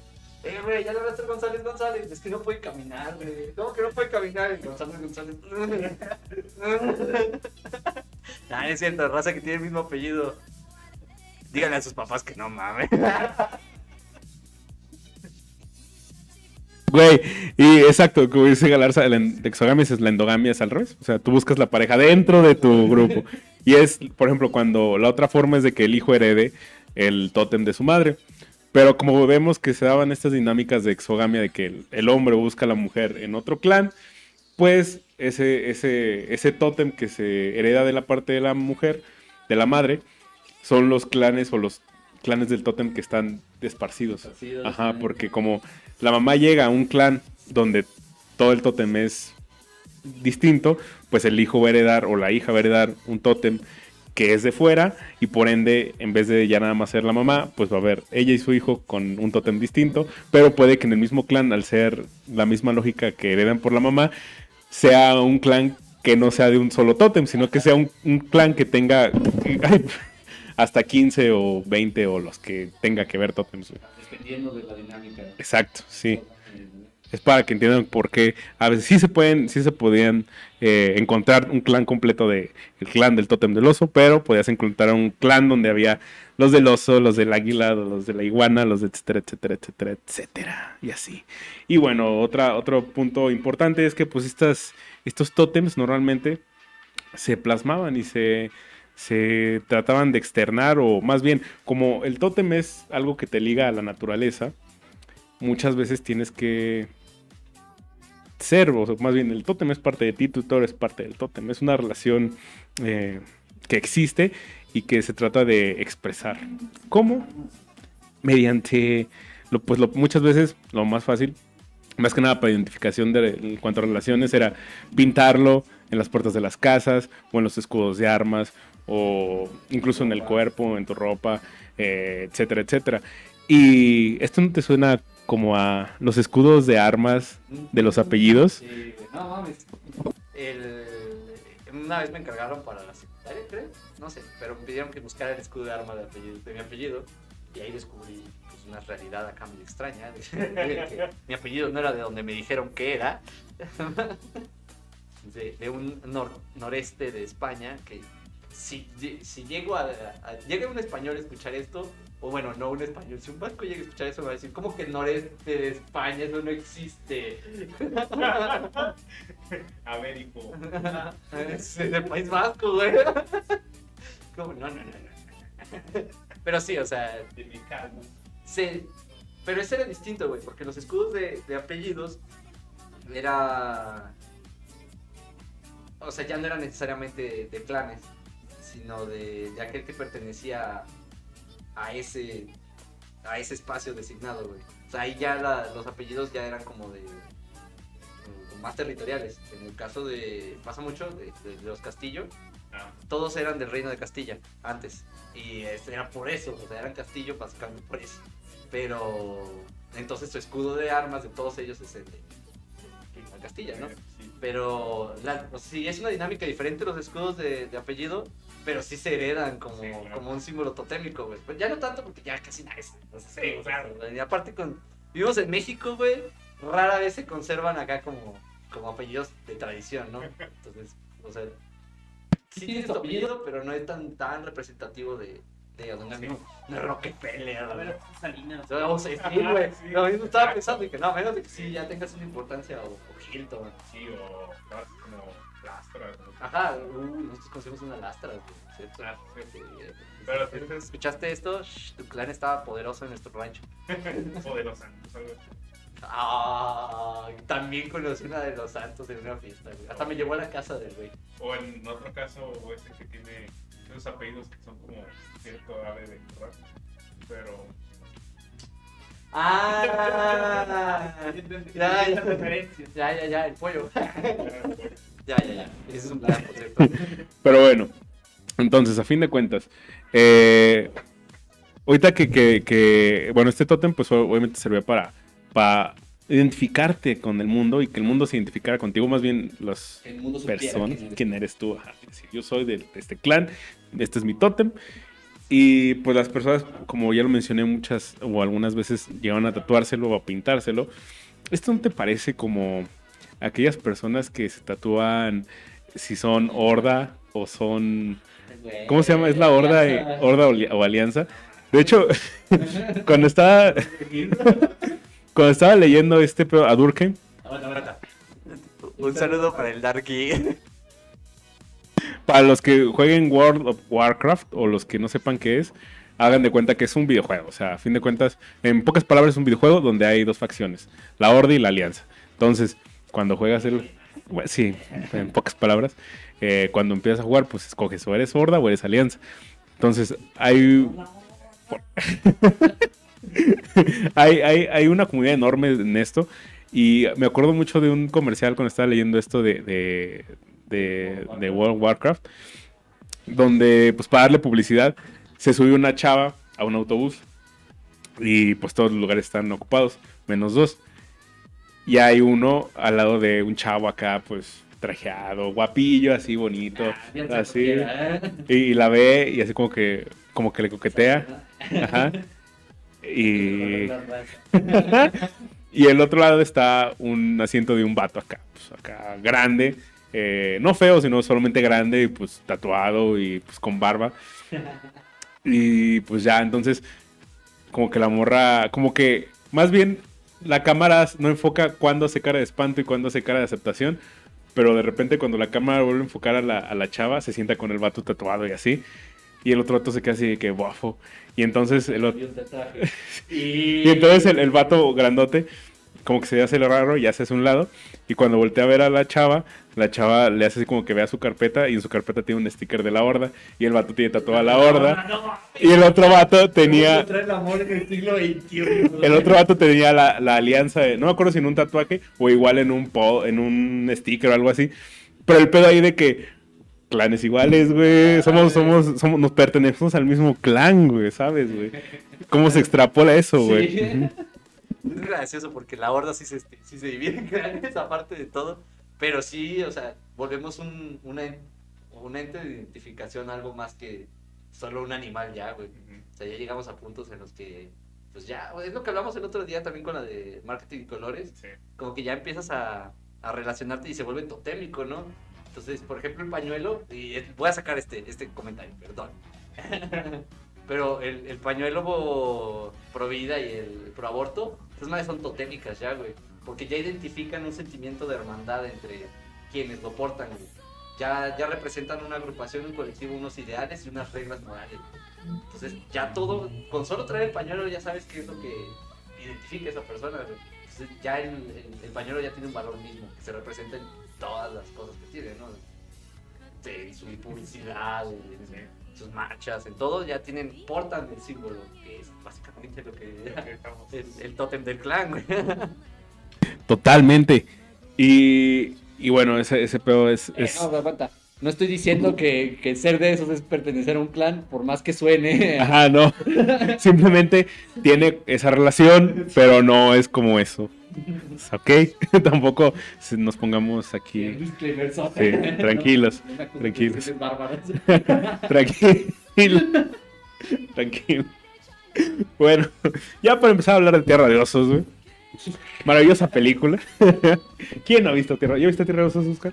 Eh, güey, ya le hablaste a González González. Es que no puede caminar, güey. ¿Cómo que no puede caminar? Y González González. nah, [laughs] es cierto, raza que tiene el mismo apellido. Díganle a sus papás que no mames. [laughs] Güey, y exacto, como dice Galarza, la en- exogamia es la endogamia es al revés. O sea, tú buscas la pareja dentro de tu grupo. Y es, por ejemplo, cuando la otra forma es de que el hijo herede el tótem de su madre. Pero como vemos que se daban estas dinámicas de exogamia, de que el, el hombre busca a la mujer en otro clan, pues ese, ese, ese tótem que se hereda de la parte de la mujer, de la madre, son los clanes o los clanes del tótem que están esparcidos. Esparcidos, Ajá, ajá. porque como la mamá llega a un clan donde todo el tótem es distinto, pues el hijo va a heredar o la hija va a heredar un tótem que es de fuera y por ende, en vez de ya nada más ser la mamá, pues va a haber ella y su hijo con un tótem distinto, pero puede que en el mismo clan, al ser la misma lógica que heredan por la mamá, sea un clan que no sea de un solo tótem, sino que sea un, un clan que tenga ay, hasta 15 o 20 o los que tenga que ver tótems. Dependiendo de la dinámica. Exacto, sí. Es para que entiendan por qué a veces sí se pueden, sí se podían eh, encontrar un clan completo de el clan del tótem del oso, pero podías encontrar un clan donde había los del oso, los del águila, los de la iguana, los de etcétera, etcétera, etcétera, etcétera, y así. Y bueno, otro punto importante es que pues estas, estos tótems normalmente se plasmaban y se, se trataban de externar o más bien como el tótem es algo que te liga a la naturaleza, muchas veces tienes que ser, o más bien el tótem es parte de ti, tú eres parte del tótem. Es una relación eh, que existe y que se trata de expresar. ¿Cómo? Mediante, pues muchas veces lo más fácil, más que nada para identificación de, en cuanto a relaciones, era pintarlo en las puertas de las casas o en los escudos de armas o incluso en el cuerpo, en tu ropa, eh, etcétera, etcétera. Y esto no te suena como a los escudos de armas de los apellidos. No mames. Una vez me encargaron para la secundaria, creo. No sé, pero me pidieron que buscara el escudo de arma de, de mi apellido. Y ahí descubrí pues, una realidad acá muy extraña. mi apellido no era de donde me dijeron que era. [laughs] De, un nor- noreste de España que si, si llego a, a- Llega un español a escuchar esto, o bueno, no un español, si un vasco llega a escuchar eso, me va a decir, ¿cómo que el noreste de España? Eso no existe. [laughs] Américo. Es del País Vasco, güey. ¿Cómo? No, no, no, no. Pero sí, o sea, De mi se... Pero ese era distinto, güey, porque los escudos de, de apellidos era... O sea, ya no eran necesariamente de clanes, sino de, de aquel que pertenecía a ese, a ese espacio designado, güey. O sea, ahí ya la- los apellidos ya eran como de... más territoriales. En el caso de... pasa mucho de, los Castillo, Ah, todos eran del reino de Castilla antes. Y este, era por eso, o sea, eran Castillo básicamente por eso. Pero entonces su escudo de armas de todos ellos es el de, de Castilla, ¿no? sí. Pero la, o sea, sí, es una dinámica diferente los escudos de, de apellido, pero sí se heredan como, Sí, claro. como un símbolo totémico, güey. Pues ya no tanto porque ya casi nadie se- no Sí, sabe, claro. Y aparte con... Vivimos en México, güey, rara vez se conservan acá como, como apellidos de tradición, ¿no? [laughs] Entonces, o sea, sí tienes tu apellido, pero no es tan, tan representativo de, de donde Sí. no, no Rockefeller, A ver, güey. Salinas. O sea, sí, güey. Sí. Lo mismo estaba pensando y que no, a menos de que sí ya tengas una importancia o, o Hilton. Sí, o lastras. ¿no? Ajá, uh, nosotros conocimos una lastra, güey. ¿cierto? Ah, sí. Sí, Pero si sí, sí. ¿Escuchaste esto? Shh, tu clan estaba poderoso en nuestro rancho. Santos, algo. Ah, también conocí una de los santos en una fiesta, güey. Hasta me llevó a la casa del güey. O en otro caso, ese que tiene esos apellidos que son como cierto ave de corral. Pero. Ah, ya, [laughs] ya, ya, ya, el pollo. Ya, ya, ya. Ese es un plan, por. [laughs] Pero bueno, entonces, a fin de cuentas, eh, ahorita que, que- que- bueno, este tótem pues obviamente servía para, para identificarte con el mundo y que el mundo se identificara contigo, más bien las personas, quién eres. quién eres tú. Ajá, decir, yo soy de, de este clan, este es mi tótem. Y pues las personas, como ya lo mencioné muchas o algunas veces, llevan a tatuárselo o a pintárselo. ¿Esto no te parece como aquellas personas que se tatúan si son horda o son... ¿Cómo se llama? ¿Es la horda, y- horda o, li- o alianza? De hecho, [laughs] cuando estaba... [laughs] cuando estaba leyendo este pedo a Durkheim. Un saludo para el Darky. [laughs] Para los que jueguen World of Warcraft o los que no sepan qué es, hagan de cuenta que es un videojuego. O sea, a fin de cuentas, en pocas palabras es un videojuego donde hay dos facciones, la Horda y la Alianza. Entonces, cuando juegas el... sí, en pocas palabras, eh, cuando empiezas a jugar, pues escoges o eres Horda o eres Alianza. Entonces, hay... [laughs] hay, hay, hay una comunidad enorme en esto. Y me acuerdo mucho de un comercial cuando estaba leyendo esto de, de, de, de World of Warcraft, donde pues para darle publicidad se subió una chava a un autobús y pues todos los lugares están ocupados, menos dos. Y hay uno al lado de un chavo acá pues trajeado, guapillo, así bonito, así. Y, y la ve y así como que, como que le coquetea. Ajá. Y, [laughs] [laughs] y el otro lado está un asiento de un vato acá, pues acá grande, eh, no feo, sino solamente grande y pues tatuado y pues con barba. [laughs] Y pues ya, entonces, como que la morra, como que más bien la cámara no enfoca cuándo hace cara de espanto y cuándo hace cara de aceptación, pero de repente cuando la cámara vuelve a enfocar a la, a la chava, se sienta con el vato tatuado y así. Y el otro vato se queda así de que bofo. Y entonces el otro... [laughs] Y entonces el, el vato grandote, como que se hace lo raro y hace hacia un lado. Y cuando voltea a ver a la chava, la chava le hace así como que vea su carpeta y en su carpeta tiene un sticker de la horda. Y el vato tiene tatuada la horda. Y el otro vato tenía. el amor en el siglo XXI. El otro vato tenía la, la alianza de. No me acuerdo si en un tatuaje o igual en un, po- en un sticker o algo así. Pero el pedo ahí de que clanes iguales, güey. Somos, somos, somos, nos pertenecemos al mismo clan, güey, ¿sabes, güey? ¿Cómo se extrapola eso, güey? Sí. Ujú. Es gracioso porque la horda sí se, sí se divide en clanes, [laughs] aparte de todo. Pero sí, o sea, volvemos un, una, un ente de identificación, algo más que solo un animal ya, güey. O sea, ya llegamos a puntos en los que, pues ya, es lo que hablamos el otro día también con la de marketing y colores. Sí. Como que ya empiezas a, a relacionarte y se vuelve totémico, ¿no? Entonces, por ejemplo, el pañuelo, y voy a sacar este, este comentario, perdón. [laughs] Pero el, el pañuelo pro vida y el pro aborto, esas madres son totémicas ya, güey. Porque ya identifican un sentimiento de hermandad entre quienes lo portan, güey. Ya, ya representan una agrupación, un colectivo, unos ideales y unas reglas morales. Entonces, ya todo, con solo traer el pañuelo ya sabes qué es lo que identifica a esa persona, güey. Entonces, ya el, el- el pañuelo ya tiene un valor mismo, que se representa en todas las cosas que tiene, ¿no? En su publicidad, en sus marchas, en todo, ya tienen, portan el símbolo, que es básicamente lo que [laughs] el, el tótem del clan, güey. Totalmente. Y, y bueno, ese, ese pedo es... Eh, es- no, aguanta. No estoy diciendo que, que ser de esos es pertenecer a un clan, por más que suene. [laughs] Ajá, no. Simplemente tiene esa relación, pero no es como eso. ¿Ok? [laughs] Tampoco nos pongamos aquí. Sí, tranquilos, [laughs] tranquilos. bárbara. Tranquilo. Tranquilo. Bueno, ya para empezar a hablar de Tierra de Osos, güey. Maravillosa película. ¿Quién no ha visto Tierra? ¿Ya viste Tierra de Osos, Oscar?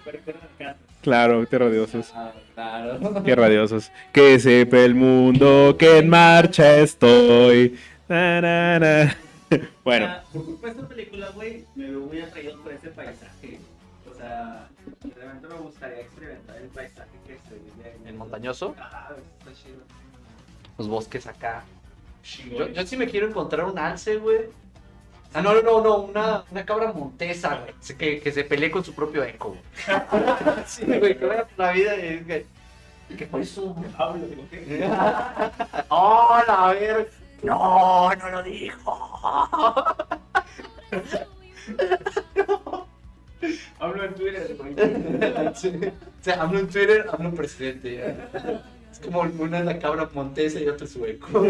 Claro, Tierra de Osos. Ah, claro. Tierra de Osos. Que sepa el mundo que en marcha estoy. Na, na, na. Bueno, Ah, por culpa de esta película, güey, me veo muy atraído por ese paisaje. O sea, realmente me gustaría experimentar el paisaje que se vive en ¿El montañoso? Ajá, está chido. Los bosques acá. Yo, yo sí me quiero encontrar un alce, güey. Ah, no, no, no, una, una cabra montesa, güey. Que, que se pelee con su propio eco. güey. [laughs] sí, güey, que vaya por la vida y es que. ¿Qué fue eso? Pablo, [laughs] digo, ¿qué? [laughs] ¡Hola, a ver! ¡No, no lo dijo! Hablo en Twitter. Sí. O sea, hablo en Twitter, hablo en presidente. ya. Es como una es la cabra montesa y otra su eco.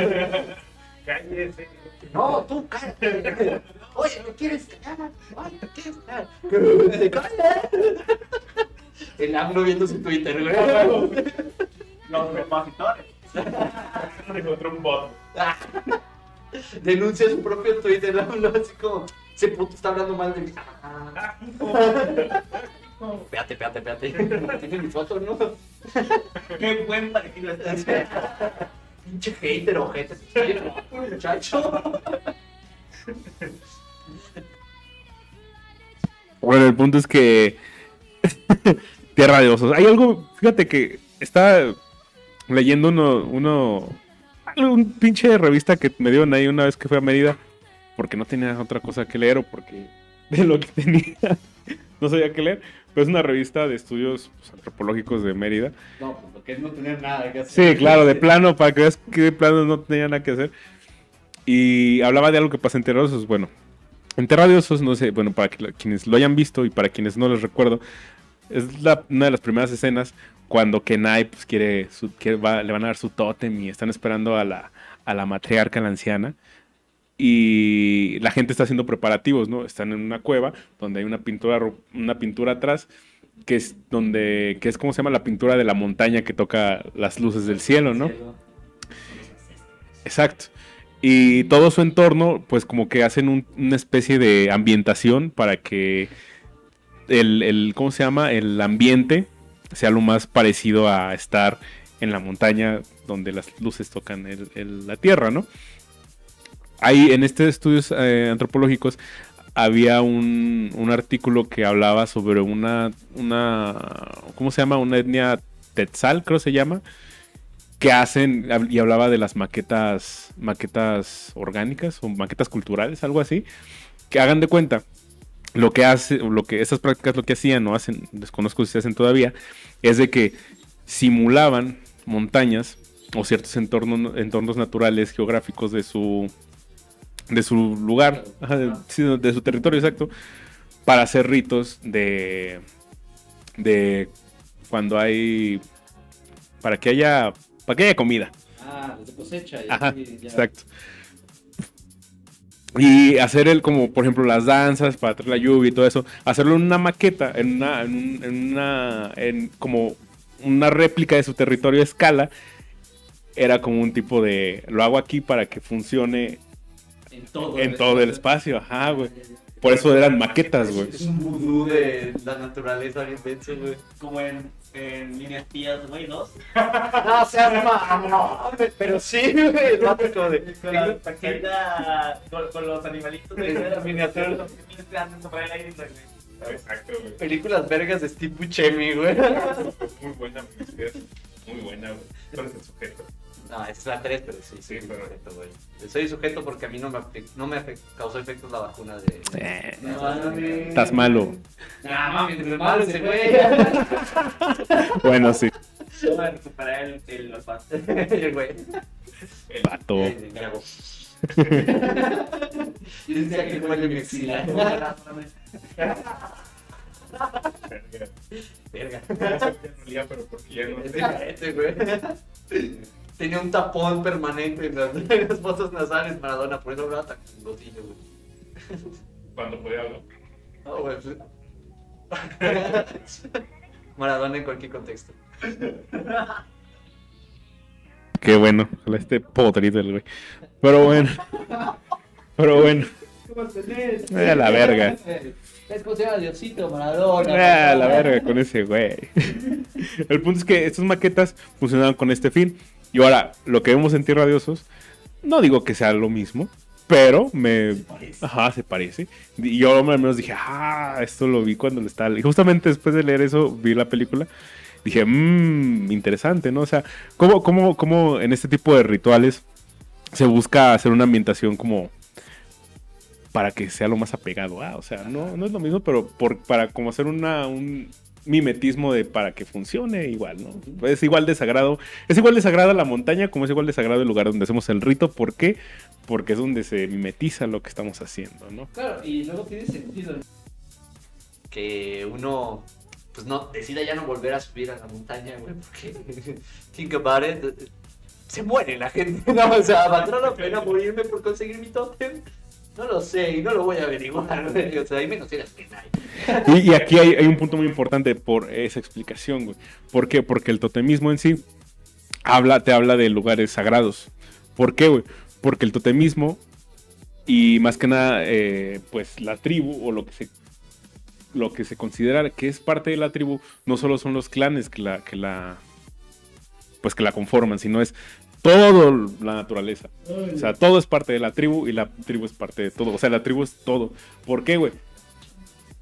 Cállese. No, tú, cállate. Oye, ¿me quieres callar? Ay, ¿me quieres callar? ¡Te callas! El AMLO viendo su Twitter, güey. Los repositores. Me encontró un bot. Denuncia su propio Twitter, el AMLO, así como, ese puto está hablando mal de mí. Ah. Espérate, espérate, espérate. Tiene mi foto, ¿no? Qué buen parecido está. Pinche hater, guapo [laughs] el muchacho. bueno, el punto es que. [laughs] Tierra de Osos. Hay algo, fíjate que está leyendo uno, uno. Un pinche revista que me dieron ahí una vez que fui a Mérida. Porque no tenía otra cosa que leer o porque de lo que tenía [laughs] no sabía qué leer. Pero es una revista de estudios pues, antropológicos de Mérida. No, pues lo que es no tener nada que hacer. Sí, claro, de plano, para que veas que de plano no tenía nada que hacer. Y hablaba de algo que pasa en Tierra de Osos. Bueno, en Tierra de Osos, no sé, bueno, para quienes lo hayan visto y para quienes no les recuerdo, es la- una de las primeras escenas cuando Kenai pues, quiere, su- quiere- va- le van a dar su tótem y están esperando a la, a la matriarca, la anciana. Y la gente está haciendo preparativos, ¿no? Están en una cueva donde hay una pintura, una pintura atrás que es donde, que es como se llama la pintura de la montaña que toca las luces del cielo, ¿no? Exacto. Y todo su entorno, pues como que hacen un- una especie de ambientación para que el, el, ¿cómo se llama? El ambiente sea lo más parecido a estar en la montaña donde las luces tocan el- el- la tierra, ¿no? Ahí en estos estudios eh, antropológicos había un, un artículo que hablaba sobre una, una, ¿cómo se llama? Una etnia Tetzal, creo se llama, que hacen, y hablaba de las maquetas, maquetas orgánicas o maquetas culturales, algo así, que hagan de cuenta, lo que hace, lo que esas prácticas lo que hacían, no hacen, desconozco si se hacen todavía, es de que simulaban montañas o ciertos entornos, entornos naturales, geográficos de su, de su lugar, ajá, de, sí, de su territorio exacto, para hacer ritos de, de cuando hay para que haya, para que haya comida. Ah, desde cosecha. Ajá, ya. exacto. Y hacer el, como por ejemplo las danzas para traer la lluvia y todo eso, hacerlo en una maqueta, en una, en, un- en una, en como una réplica de su territorio a escala, era como un tipo de, lo hago aquí para que funcione En todo. en todo el espacio, ajá, güey. Por eso eran maquetas, güey. Es un vudú de la naturaleza bien denso, güey. Como en, en Mini Espías, güey, ¿no? No seas mamón, pero sí, güey. El vato como de. Con la pequeña, con, con los animalitos de La miniatura. Los niños que andan sobre el aire, güey. Exacto, güey. Películas vergas de Steve Buscemi, güey. Muy buena, muy buena, güey. Tú eres el sujeto. No, esa es la 3, pero sí, Sí, soy pero- sujeto, güey. Soy sujeto porque a mí no me, no me causó efectos la vacuna de. Eh, No. Estás malo. Nah, mames, es malo ese güey. [laughs] Bueno, sí. Yo voy a recuperar el, el. El güey. El vato. Eh, me hago. [laughs] Y decía que huele mi axila. [laughs] Verga. pero porque ya no Este, güey. Tenía un tapón permanente en las, [laughs] en las fosas nasales Maradona, por eso hablaba tan gotillo, güey. Cuando podía hablar. No, güey. pues- [laughs] Maradona en cualquier contexto. Qué bueno, ojalá esté podrido el güey. Pero bueno. Pero bueno. Eh, la verga. Es como se llama Diosito Maradona. Ah, la verga con ese güey. El punto es que estas maquetas funcionaban con este fin. Y ahora, lo que vemos en Tierra de Osos, no digo que sea lo mismo, pero me. Ajá, se parece. Y yo al menos dije, ah, esto lo vi cuando le estaba. Y justamente después de leer eso, vi la película. Dije, mmm, interesante, ¿no? O sea, ¿cómo, cómo, cómo en este tipo de rituales se busca hacer una ambientación como para que sea lo más apegado a, o sea, no, no es lo mismo, pero por, para como hacer una, un mimetismo de para que funcione igual, ¿no? Es igual de sagrado, es igual de sagrada la montaña como es igual de sagrado el lugar donde hacemos el rito, ¿por qué? Porque es donde se mimetiza lo que estamos haciendo, ¿no? Claro, y luego tiene sentido que uno pues no decida ya no volver a subir a la montaña, güey, porque [laughs] think about it, se muere la gente, no, o sea, ¿valdrá la pena morirme por conseguir mi tótem? No lo sé y no lo voy a averiguar, [laughs] o sea, ahí menos tiras que. Y, y aquí hay, hay un punto muy importante por esa explicación, güey. ¿Por qué? Porque el totemismo en sí habla, te habla de lugares sagrados. ¿Por qué, güey? Porque el totemismo y más que nada, eh, pues la tribu o lo que se lo que se considera que es parte de la tribu no solo son los clanes que la que la pues que la conforman, sino es todo la naturaleza. O sea, todo es parte de la tribu y la tribu es parte de todo. O sea, la tribu es todo. ¿Por qué, güey?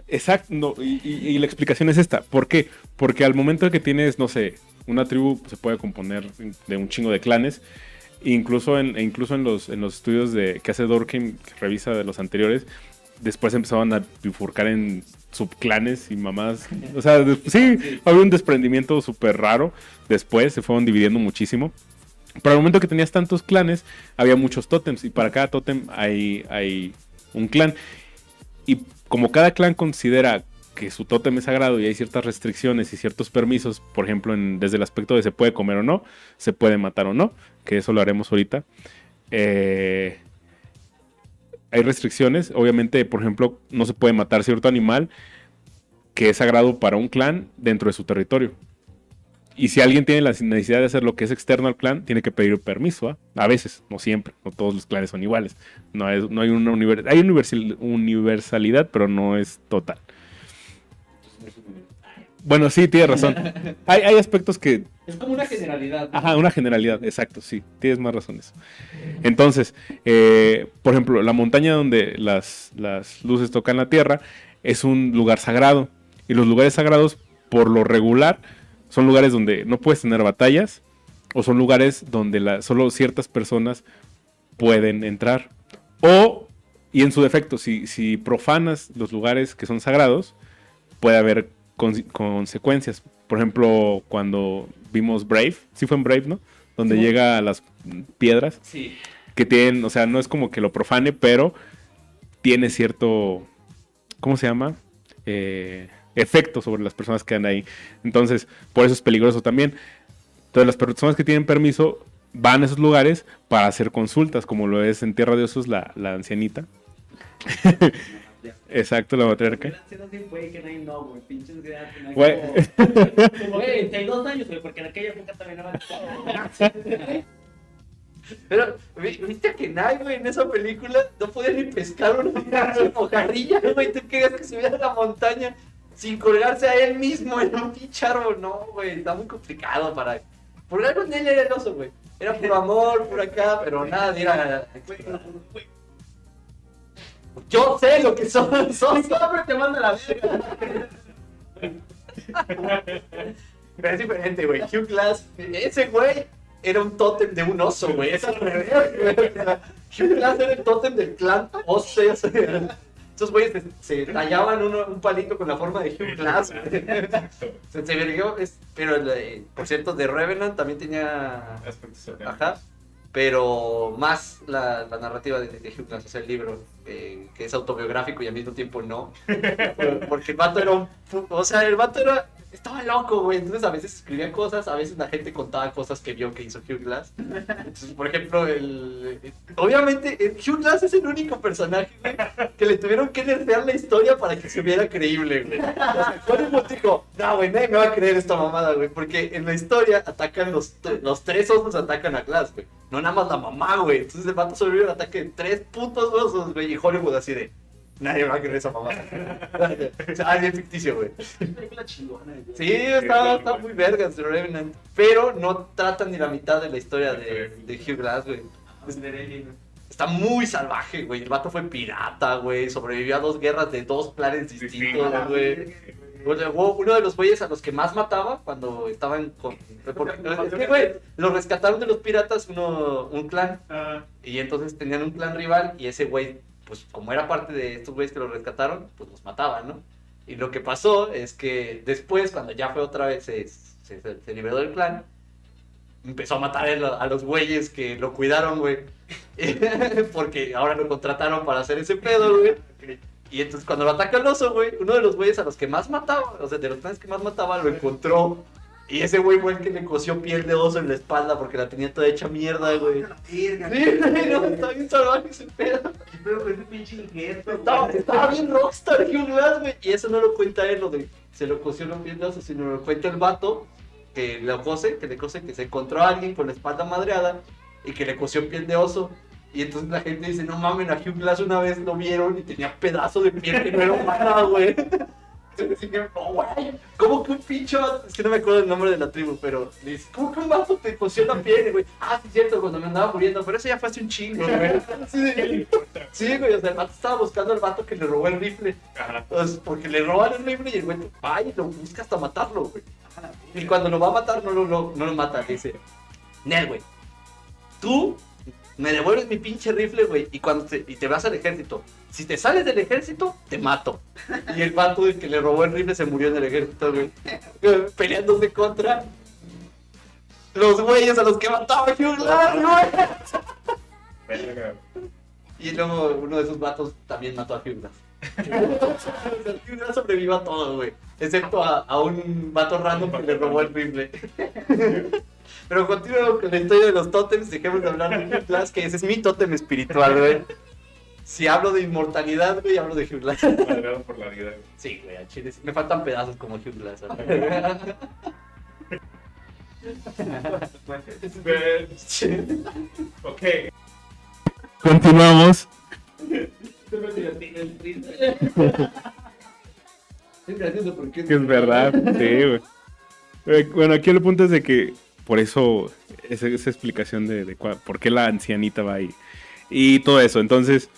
Exacto, no, y, y- y la explicación es esta. ¿Por qué? Porque al momento de que tienes, no sé, una tribu se puede componer de un chingo de clanes. Incluso en, e incluso en los, en los estudios de, que hace Dorkin, que revisa de los anteriores, después empezaban a bifurcar en subclanes y mamás. O sea, [laughs] sí, había un desprendimiento súper raro. Después se fueron dividiendo muchísimo. Pero al momento que tenías tantos clanes, había muchos tótems. Y para cada tótem hay, hay un clan. Y como cada clan considera que su tótem es sagrado y hay ciertas restricciones y ciertos permisos, por ejemplo, en- desde el aspecto de se puede comer o no, se puede matar o no, que eso lo haremos ahorita. eh, hay restricciones, obviamente, por ejemplo, no se puede matar cierto animal que es sagrado para un clan dentro de su territorio. Y si alguien tiene la necesidad de hacer lo que es externo al clan, tiene que pedir permiso. ¿ah? A veces, no siempre. No todos los clanes son iguales. No, es- no hay una univer- hay universal- universalidad, pero no es total. Bueno, sí, tienes razón. [laughs] Hay, hay aspectos que Es como una generalidad. ¿no? Ajá, una generalidad, exacto, sí, tienes más razones. Entonces, eh, por ejemplo, la montaña donde las, las luces tocan la tierra es un lugar sagrado. Y los lugares sagrados, por lo regular, son lugares donde no puedes tener batallas o son lugares donde la- solo ciertas personas pueden entrar. O, y en su defecto, si, si profanas los lugares que son sagrados, puede haber conse- consecuencias. Por ejemplo, cuando vimos Brave, sí fue en Brave, ¿no? Donde Sí. llega a las piedras Sí. que tienen, o sea, no es como que lo profane, pero tiene cierto, ¿cómo se llama? Eh, efecto sobre las personas que andan ahí. Entonces, por eso es peligroso también. Entonces las personas que tienen permiso van a esos lugares para hacer consultas, como lo es en Tierra de Osos la, la ancianita. [laughs] Exacto, la matriarca. Güey. Como 32 [laughs] años, güey, porque en aquella época también era. [laughs] Pero, vi- ¿viste a Kenai, güey, en esa película? No podía ni pescar una mojarrilla, güey. ¿Tú querías que subiera a la montaña sin colgarse a él mismo en un pinche árbol? No, güey, está muy complicado para... Por algo en él era el oso, güey. Era puro amor, por acá, pero nada de ir a... Yo sé lo que son, son, Siempre te manda la verga. Pero es diferente, güey. Hugh Glass, ese güey era un tótem de un oso, güey. Es al revés, güey. Hugh Glass era el tótem del clan oso. Esos güeyes se, se tallaban uno- un palito con la forma de Hugh Glass. [laughs] Se, se verguió, es- pero el, por cierto, de Revenant también tenía... Ajá. Pero más la, la narrativa de, de Hugh Glass, o sea, el libro, eh, que es autobiográfico y al mismo tiempo no. [laughs] Porque el vato era un... O sea, el vato era... Estaba loco, güey. Entonces a veces escribía cosas, a veces la gente contaba cosas que vio que hizo Hugh Glass. Entonces, por ejemplo, el... Obviamente, Hugh Glass es el único personaje, güey, que le tuvieron que nerfear la historia para que se viera creíble, güey. O sea, Hollywood dijo, no, güey, nadie me va a creer esta mamada, güey. Porque en la historia atacan los, los tres osos, atacan a Glass, güey. No nada más la mamá, güey. Entonces el vato sobrevive al ataque de tres putos osos, güey. Y Hollywood así de, nadie va a creer esa sea, [laughs] ah, bien ficticio, güey. película chingona. güey. Sí, está, está muy vergas The Revenant. Pero no tratan ni la mitad de la historia de, de Hugh Glass, güey. Está muy salvaje, güey. El vato fue pirata, güey. Sobrevivió a dos guerras de dos planes distintos, güey. O sea, hubo uno de los güeyes a los que más mataba cuando estaban con... porque- [laughs] es que, güey, los rescataron de los piratas uno, un clan. Y entonces tenían un clan rival y ese güey, pues como era parte de estos güeyes que lo rescataron, pues los mataban, ¿no? Y lo que pasó es que después, cuando ya fue otra vez, se, se, se liberó del clan, empezó a matar a lo- a los güeyes que lo cuidaron, güey. [laughs] Porque ahora lo contrataron para hacer ese pedo, [laughs] güey. Y entonces cuando lo ataca el oso, güey, uno de los güeyes a los que más mataba, o sea, de los clanes que más mataba, lo encontró. Y ese güey fue el que le cosió piel de oso en la espalda porque la tenía toda hecha mierda, güey. Sí, no, está bien salvaje ese pedo. pero con ese pinche. Estaba, estaba bien rockstar Hugh Glass, güey. Y eso no lo cuenta él, lo de se lo cosió los pies de oso, sino lo cuenta el vato que lo cose, que le cose, que se encontró a alguien con la espalda madreada y que le cosió piel de oso. Y entonces la gente dice, no mames, a Hugh Glass una vez lo vieron y tenía pedazo de piel que no era humana, güey. Entonces dije, "No, güey, ¿cómo que un pinche vato? Es que no me acuerdo el nombre de la tribu, pero dice, ¿cómo que un vato te cosió la piel, güey? Ah, sí, es cierto, cuando me andaba muriendo, pero eso ya fue hace un chingo, güey. Sí, sí, güey, o sea, el vato estaba buscando al vato que le robó el rifle. Pues, porque le roban el rifle y el güey va y lo busca hasta matarlo, güey. Y cuando lo va a matar, no lo, no lo mata. Le dice, Nel, güey, tú me devuelves mi pinche rifle, güey, y cuando te, y te vas al ejército. Si te sales del ejército, te mato. Y el vato que le robó el rifle se murió en el ejército, güey. [laughs] Peleándose contra los güeyes a los que mataba Hugh güey. Y luego uno de esos vatos también mató a Hugh [laughs] Hugh sobrevivió a todo, güey. Excepto a, a un vato random que le robó el rifle. [laughs] Pero continuo con la historia de los tótems. Dejemos de hablar de Hugh Glass, que ese es mi tótem espiritual, güey. Si hablo de inmortalidad, güey, hablo de Hugh Glass. Madreado por la vida. Sí, güey, al chile. Me faltan pedazos como Hugh Glass. Ok. Continuamos. Es gracioso porque Que es verdad, [laughs] sí, güey. Eh, Bueno, aquí el punto es de que por eso esa, esa explicación de, de cua- por qué la ancianita va ahí y todo eso. Entonces,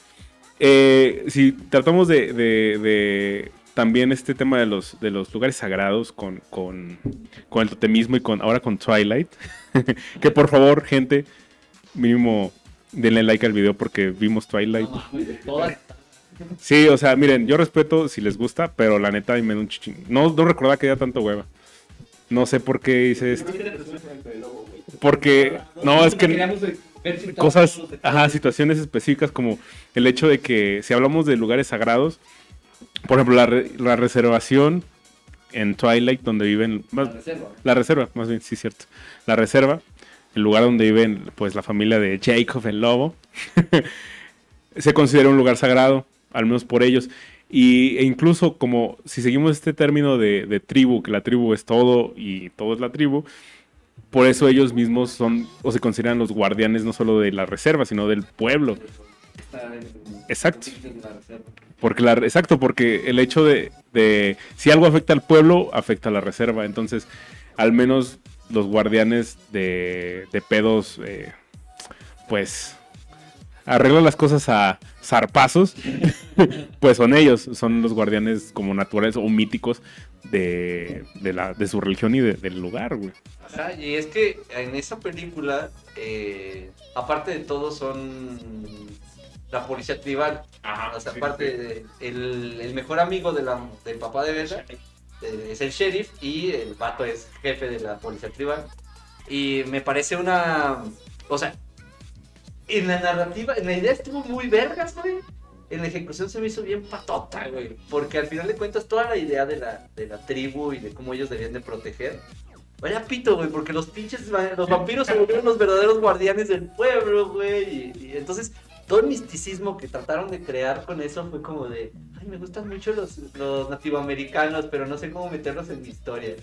eh, si tratamos de, de- de también este tema de los, de los lugares sagrados con, con, con el totemismo y con ahora con Twilight, [laughs] que por favor, gente, mínimo denle like al video porque vimos Twilight. Sí, o sea, miren, yo respeto si les gusta, pero la neta me da un chichín. No, no recordaba que era tanto hueva. No sé por qué hice esto. Porque, no, es que cosas, ajá, situaciones específicas como el hecho de que si hablamos de lugares sagrados, por ejemplo, la, re- la reservación en Twilight, donde viven... Más, La reserva. la reserva, más bien, sí, cierto. La reserva, el lugar donde viven pues la familia de Jacob el lobo, [laughs] se considera un lugar sagrado, al menos por ellos. Y, e incluso como si seguimos este término de, tribu, que la tribu es todo y todo es la tribu, por eso ellos mismos son o se consideran los guardianes no solo de la reserva, sino del pueblo. Exacto. Porque la, exacto, porque el hecho de, de si algo afecta al pueblo, afecta a la reserva. Entonces, al menos los guardianes de, de pedos, eh, pues arreglan las cosas a zarpazos, [laughs] pues son ellos, son los guardianes como naturales o míticos de, de, la, de su religión y de- del lugar, güey. Ajá, y es que en esa película, eh, aparte de todo, son la policía tribal. Ajá, O sea, aparte, de- el, el mejor amigo de la, del papá de Bella eh, es el sheriff y el vato es jefe de la policía tribal. Y me parece una. O sea, en la narrativa, en la idea estuvo muy vergas, güey. En la ejecución se me hizo bien patota, güey. Porque al final de cuentas, toda la idea de la, de la tribu y de cómo ellos debían de proteger. Vaya pito, güey, porque los pinches, los vampiros se volvieron los verdaderos guardianes del pueblo, güey. Y, y entonces, todo el misticismo que trataron de crear con eso fue como de, ay, me gustan mucho los, los nativoamericanos, pero no sé cómo meterlos en mi historia.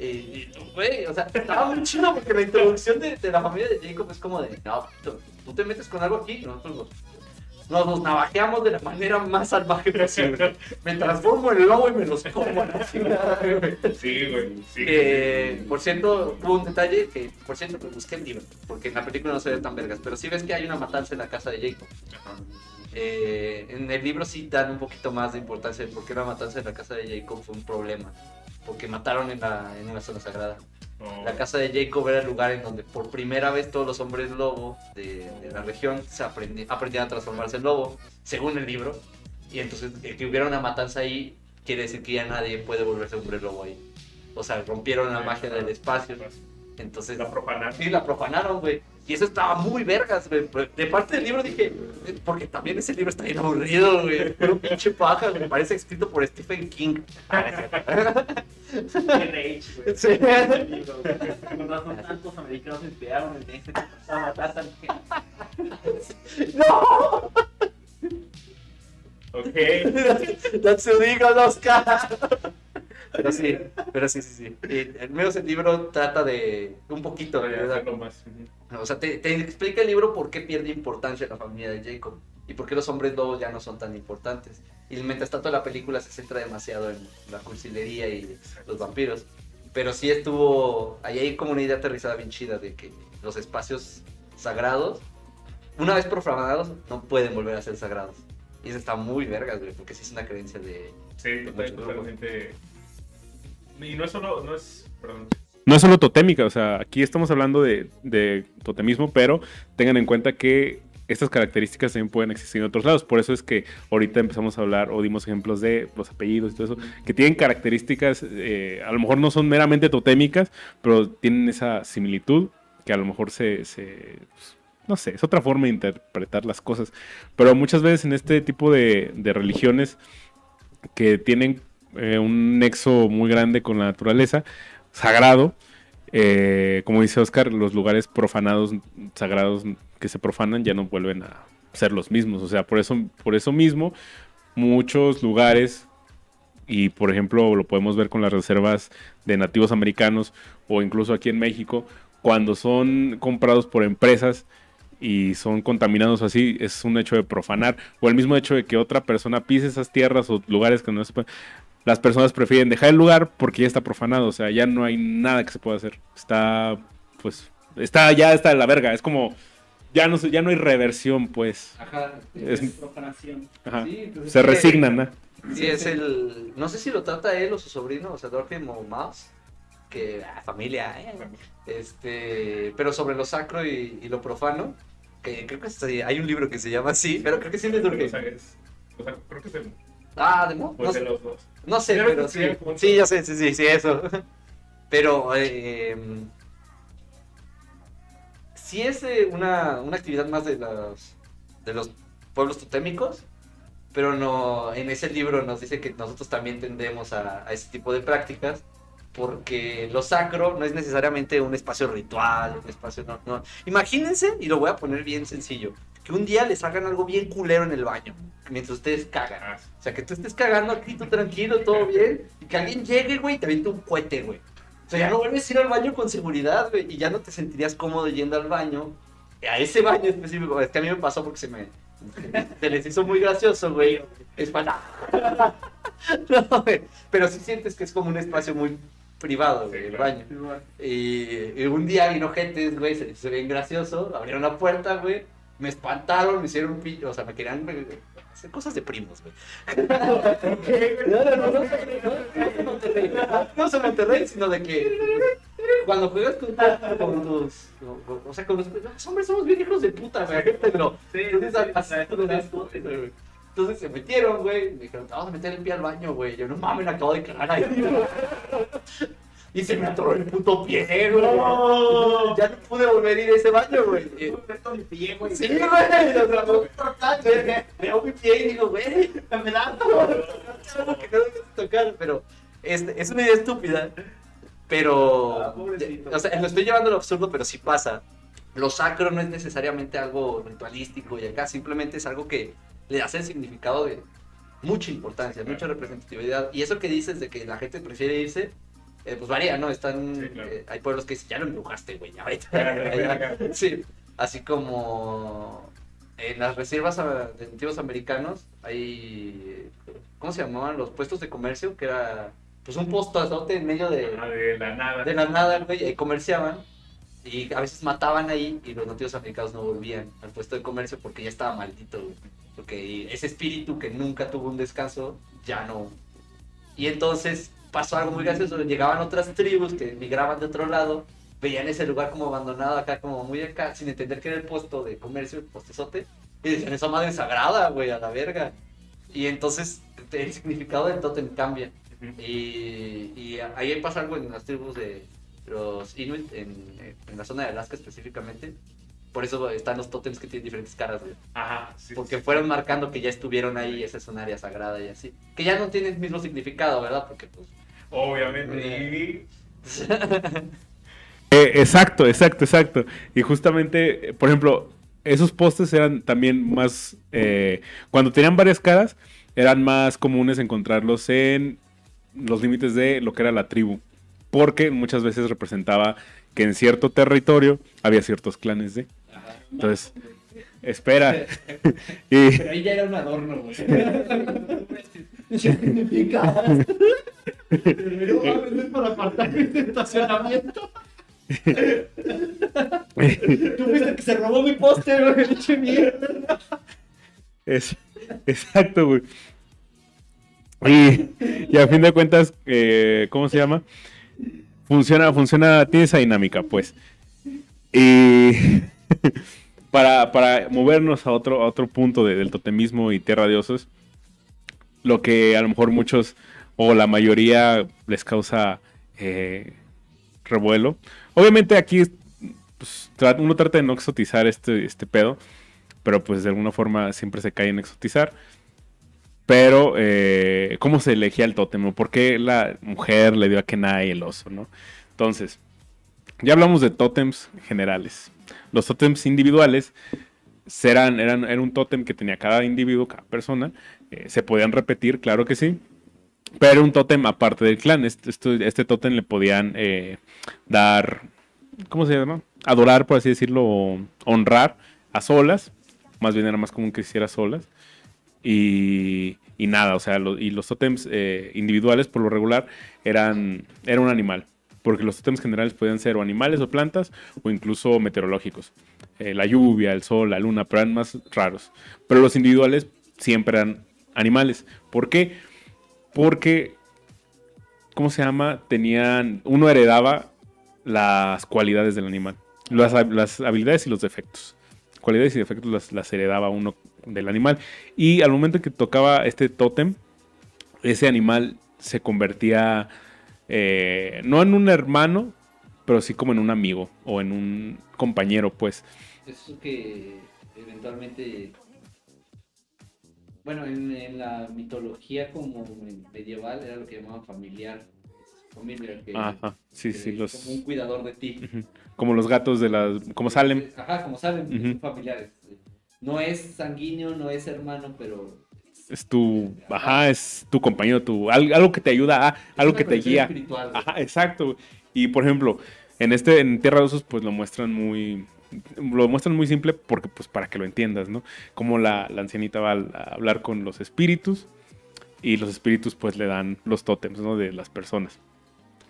Y, güey, o sea, estaba muy chido porque la introducción de, de la familia de Jacob es como de, no, tú, tú te metes con algo aquí, nosotros nos, nos, nos navajeamos de la manera más salvaje posible. Me transformo en lobo y me los como a la güey. Sí, güey. Eh, por cierto, hubo un detalle que, por cierto, me busqué el libro, porque en la película no se ve tan vergas, pero sí ves que hay una matanza en la casa de Jacob. Eh, en el libro sí dan un poquito más de importancia de por qué la matanza en la casa de Jacob fue un problema, porque mataron en, la, en una zona sagrada. La casa de Jacob era el lugar en donde por primera vez todos los hombres lobo de, de la región se aprendi- aprendían a transformarse en lobo, según el libro. Y entonces el que hubiera una matanza ahí quiere decir que ya nadie puede volverse hombre lobo ahí. O sea, rompieron la magia del espacio. Entonces, La profanaron. sí, la profanaron, güey. Y eso estaba muy vergas, güey. De parte del libro dije, eh, porque también ese libro está bien aburrido, güey. Pero pinche paja, güey. Parece escrito por Stephen King. Rage, güey. Sí. Con razón, tantos americanos se inspiraron en este ¡No! Ok. [laughs] Tatsudigo Oscar. Pero sí, pero sí, sí, sí. Y al menos el libro trata de un poquito, ¿verdad? O sea, te, te explica el libro por qué pierde importancia la familia de Jacob y por qué los hombres lobos ya no son tan importantes. Y mientras tanto la película se centra demasiado en la cursilería y los vampiros. Pero sí estuvo, ahí hay como una idea aterrizada bien chida de que los espacios sagrados, una vez profanados, no pueden volver a ser sagrados. Y eso está muy vergas, güey, porque sí es una creencia de... Sí, total- totalmente. Y no es solo, no es. No es solo totémica, o sea, aquí estamos hablando de, de totemismo, pero tengan en cuenta que estas características también pueden existir en otros lados. Por eso es que ahorita empezamos a hablar o dimos ejemplos de los apellidos y todo eso, que tienen características, eh, a lo mejor no son meramente totémicas, pero tienen esa similitud que a lo mejor se, se- pues, no sé, es otra forma de interpretar las cosas. Pero muchas veces en este tipo de, de religiones que tienen eh, un nexo muy grande con la naturaleza, sagrado, eh, como dice Oscar, los lugares profanados, sagrados que se profanan ya no vuelven a ser los mismos. O sea, por eso, por eso mismo, muchos lugares, y por ejemplo lo podemos ver con las reservas de nativos americanos o incluso aquí en México, cuando son comprados por empresas y son contaminados así, es un hecho de profanar, o el mismo hecho de que otra persona pise esas tierras o lugares que no se pueden. Las personas prefieren dejar el lugar porque ya está profanado, o sea, ya no hay nada que se pueda hacer. Está, pues, está, ya está de la verga, es como, ya no, ya no hay reversión, pues. Ajá. Es- profanación. Ajá. Sí, es Se resignan, ¿no? Sí, es el. No sé si lo trata él o su sobrino, o sea, Dorfin o Mouse. Que. ah, familia, eh. Este. Pero sobre lo sacro y, y lo profano. Que creo que hay un libro que se llama así, pero creo que sí es de Durkheim. creo que es el, Ah, ¿de? No, sé- los dos. no sé, pero sí, sí. juntos. Sí, ya sé, sí, sí, sí, eso. [laughs] Pero. Eh, sí es eh, una, una actividad más de los, de los pueblos totémicos. pero no, en ese libro nos dice que nosotros también tendemos a, a ese tipo de prácticas porque lo sacro no es necesariamente un espacio ritual, un espacio no, no. Imagínense, y lo voy a poner bien sencillo, que un día les hagan algo bien culero en el baño, mientras ustedes cagan. O sea, que tú estés cagando aquí, tú tranquilo, todo bien, y que alguien llegue, güey, y te aviente un cohete, güey. O sea, ya no vuelves a ir al baño con seguridad, güey, y ya no te sentirías cómodo yendo al baño, a ese baño específico. Es que a mí me pasó porque se me... Se les hizo muy gracioso, güey. Es para... [laughs] No, güey. Pero sí sientes que es como un espacio muy privado, güey, el baño. Y, y un día vino gente, güey, se hizo bien gracioso, abrieron la puerta, güey, me espantaron, me hicieron un pillo, o sea, me querían güey, hacer cosas de primos, güey. No, no, no, no, no, no, no, Monterrey, no es en Monterrey, sino de que cuando juegas con, con tus, o sea, con los, los hombres somos bien hijos de puta, güey, pero Sí, sí, sí, así sí, Entonces se metieron, güey, me dijeron, te vamos a meter el pie al baño, güey. Yo, no mames, me acabo de cagar ahí. [laughs] Y se me atoró el puto pie, güey. No. Ya no pude volver a ir a ese baño, güey. Mi pie, güey. Sí, güey. o sea, me- Veo mi pie y digo, güey, Me da algo que no debes tocar, pero es una idea estúpida. Pero, Ah, o sea, lo estoy llevando al absurdo, pero sí pasa. Lo sacro no es necesariamente algo ritualístico y acá simplemente es algo que le hace el significado de mucha importancia, mucha representatividad. Y eso que dices de que la gente prefiere irse, eh, pues varía, ¿no? Están, Sí, claro. eh, hay pueblos que dicen, ya lo embrujaste, güey, ya vete. [laughs] Sí, así como en las reservas ah, de nativos americanos hay, ¿cómo se llamaban? Los puestos de comercio, que era pues un postazote en medio de, Ah, de la nada. de la nada, güey, y comerciaban. Y a veces mataban ahí y los nativos americanos no volvían al puesto de comercio porque ya estaba maldito, güey. Porque ese espíritu que nunca tuvo un descanso, ya no. Y entonces pasó algo muy gracioso. Llegaban otras tribus que migraban de otro lado, veían ese lugar como abandonado acá, como muy acá, sin entender que era el puesto de comercio, el postezote. Y decían, esa madre sagrada, güey, a la verga. Y entonces el significado del tótem cambia. Y, y ahí pasa algo en las tribus de los Inuit, en, en la zona de Alaska específicamente. Por eso están los tótems que tienen diferentes caras, güey. Ajá, sí. Porque fueron marcando que ya estuvieron ahí, esa es un área sagrada y así. Que ya no tiene el mismo significado, ¿verdad? Porque pues... Obviamente. [laughs] Eh, exacto, exacto, exacto. Y justamente, eh, por ejemplo, esos postes eran también más, eh, cuando tenían varias caras, eran más comunes encontrarlos en los límites de lo que era la tribu. Porque muchas veces representaba que en cierto territorio había ciertos clanes de. Entonces, espera. [laughs] y, Pero ahí ya era un adorno, güey. ¿Qué significa? Pero [laughs] a veces para apartamento de estacionamiento. Tú fuiste el que se robó mi póster, güey. Pinche mierda. Es, exacto, güey. Y, y a fin de cuentas, eh, ¿cómo se llama? Funciona, funciona, tiene esa dinámica, pues. Y [laughs] para, para movernos a otro, a otro punto de- del totemismo y tierra de osos, lo que a lo mejor muchos o la mayoría les causa eh, revuelo. Obviamente aquí pues, uno trata de no exotizar este, este pedo, pero pues de alguna forma siempre se cae en exotizar. Pero, eh, ¿cómo se elegía el tótem? ¿O ¿Por qué la mujer le dio a Kenai el oso, no? Entonces, ya hablamos de tótems generales. Los tótems individuales serán, eran, era un tótem que tenía cada individuo, cada persona. eh, se podían repetir, claro que sí. Pero era un tótem aparte del clan. Este, este tótem le podían eh, dar, ¿cómo se llama? Adorar, por así decirlo, honrar a solas. Más bien era más común que hiciera solas. Y, y nada, o sea, y los tótems eh, individuales por lo regular eran, era un animal. Porque los tótems generales podían ser o animales o plantas o incluso meteorológicos. Eh, la lluvia, el sol, la luna, pero eran más raros. Pero los individuales siempre eran animales. ¿Por qué? Porque, ¿cómo se llama? Tenían, uno heredaba las cualidades del animal. Las, las habilidades y los defectos. Cualidades y defectos las, las heredaba uno del animal. Y al momento en que tocaba este tótem, ese animal se convertía eh, no en un hermano, pero sí como en un amigo o en un compañero, pues. Eso que eventualmente bueno, en, en la mitología como medieval era lo que llamaban familiar. Familiar, que, Ajá, sí, que sí, es los... Como un cuidador de ti. Como los gatos de las... Como Salem. Ajá, como Salem, Ujú. son familiares. No es sanguíneo, no es hermano, pero... Es tu... Ajá, es tu compañero, tu... al- Algo que te ayuda a... Algo que te guía. Ajá, exacto. Y por ejemplo, en este, en Tierra de Osos, pues lo muestran muy, lo muestran muy simple porque, pues, para que lo entiendas, ¿no? Como la, la ancianita va al- a hablar con los espíritus y los espíritus, pues, le dan los tótems, ¿no? De las personas.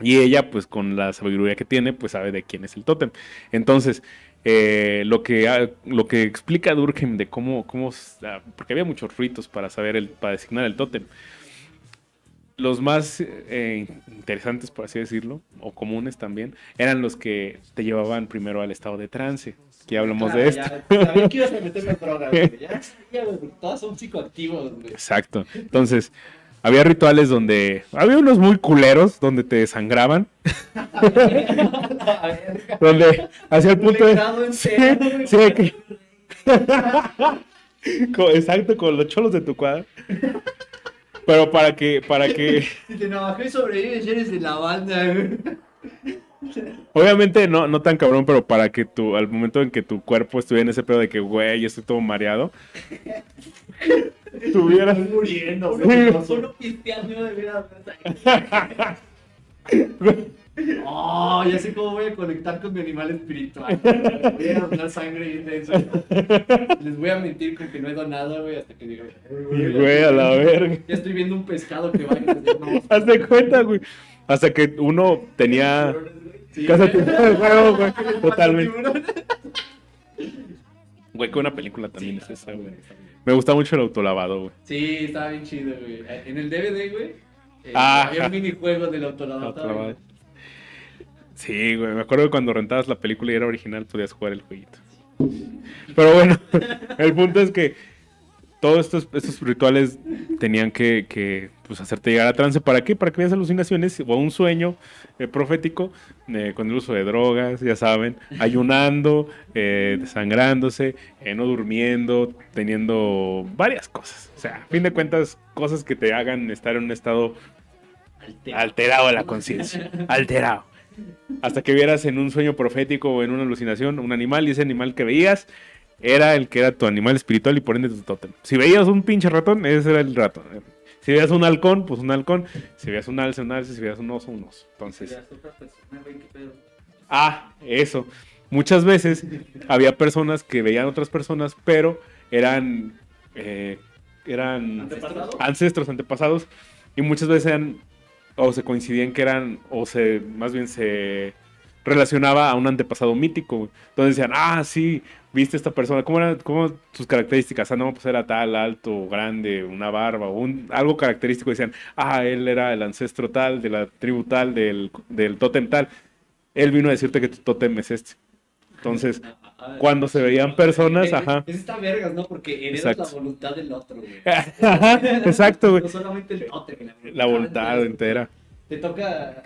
Y ella, pues, con la sabiduría que tiene, pues, sabe de quién es el tótem. Entonces, eh, lo, que, ha- lo que explica Durkheim de cómo, cómo, ah, porque había muchos ritos para saber, el, para designar el tótem los más eh, interesantes, por así decirlo, o comunes también, eran los que te llevaban primero al estado de trance. Que ya hablamos Claro, de esto. Ya, sabía que ibas a meter las [laughs] drogas. Ya sabía, todas son psicoactivos, güey. Exacto. Entonces, había rituales donde. Había unos muy culeros donde te desangraban. [laughs] Donde hacia el punto de. Sí, sí, que- [laughs] Exacto, con los cholos de tu cuadra. Pero para que, para que. [laughs] Si te navajó y sobrevives, eres de la banda. Obviamente no, no tan cabrón, pero para que tu, al momento en que tu cuerpo estuviera en ese pedo de que, güey, yo estoy todo mareado, tuviera... Estás muriendo, güey. Solo pisteando de veras. Oh, [laughs] ya sé cómo voy a conectar con mi animal espiritual. Voy a donar sangre bien denso. Les voy a mentir con que no he donado, güey, hasta que diga. Güey, a la verga. Ya estoy viendo un pescado que va y no. Hazte cuenta, güey. Hasta que uno tenía... Sí, Casa güey. de juego, güey. Mata Totalmente. Güey, que una película también es esa, güey. Me gusta mucho el autolavado, güey. Sí, estaba bien chido, güey. En el DVD, güey, eh, Ah, había un minijuego del autolavado. Autolavado. Sí, güey. Me acuerdo que cuando rentabas la película y era original, podías jugar el jueguito. Pero bueno, [laughs] el punto es que todos estos, estos rituales tenían que, que, pues, hacerte llegar a trance. ¿Para qué? Para que veas alucinaciones o un sueño eh, profético eh, con el uso de drogas, ya saben, ayunando, eh, desangrándose, eh, no durmiendo, teniendo varias cosas. O sea, a fin de cuentas, cosas que te hagan estar en un estado alterado de la conciencia. Alterado. Hasta que vieras en un sueño profético o en una alucinación un animal y ese animal que veías era el que era tu animal espiritual y por ende tu tótem. Si veías un pinche ratón, ese era el ratón. Si veías un halcón, pues un halcón. Si veías un alce, un alce. Si veías un oso, un oso. Entonces, ah, eso. Muchas veces había personas que veían otras personas, pero eran, eh, eran ¿Antepasados? ancestros, antepasados, y muchas veces eran, o se coincidían que eran, o se, más bien se relacionaba a un antepasado mítico. Entonces decían, ah, sí, viste esta persona, ¿cómo eran cómo sus características? Ah, no, pues era tal, alto, grande, una barba, un, algo característico. Decían, ah, él era el ancestro tal, de la tribu tal, del, del tótem tal. Él vino a decirte que tu tótem es este. Entonces, [laughs] cuando se veían personas, Eh, ajá. Es esta vergas, ¿no? Porque heredas Exacto. la voluntad del otro, güey. [laughs] Exacto, güey. [laughs] No solamente el tótem, La voluntad entera. Te toca.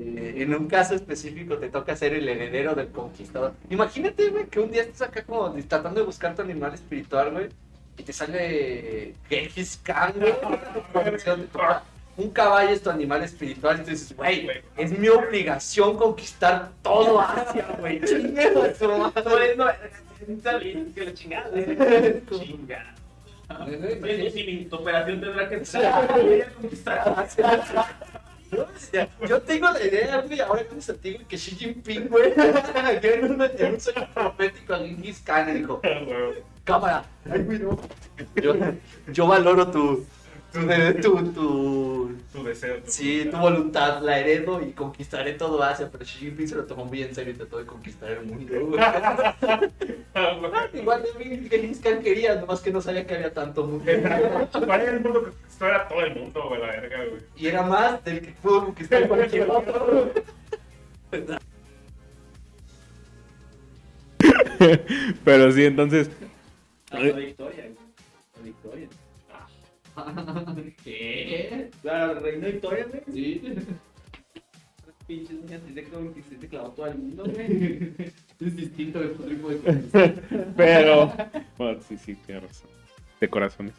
Eh, en un caso específico te toca ser el heredero del conquistador. Imagínate, güey, que un día estás acá como tratando de buscar tu animal espiritual, güey, y te sale Gengis Khan, güey. Un caballo es tu animal espiritual y tú dices, güey, es mi obligación conquistar todo Asia, güey. Chingue a su madre. No, que chingada. Chingada. Sí, mi operación tendrá que conquistar Yo tengo la idea, güey, ahora con ese tío, que Xi Jinping, güey, [laughs] que en un, en un sueño profético a Genghis Khan y dijo, [laughs] cámara, ay, güey, no. Yo, yo valoro tu, tu, tu, tu, Tu deseo. sí, tu voluntad, la heredo y conquistaré todo Asia, pero Xi Jinping se lo tomó muy en serio y trató de conquistar el mundo, [laughs] güey. Igual también Genghis Khan quería, nomás que no sabía que había tanto mundo. Para el mundo que esto era todo el mundo, güey, la verga, güey. Y era más del que pudo conquistar cualquier otro. [laughs] Pero sí, entonces, Hasta Victoria. ¿Qué? La reina Victoria, güey. Sí. Pinches niñas de que se te clavó todo el mundo, güey. Es distinto de otro tipo de [laughs] cosas. pero. Bueno, sí, sí, tienes razón. De corazones.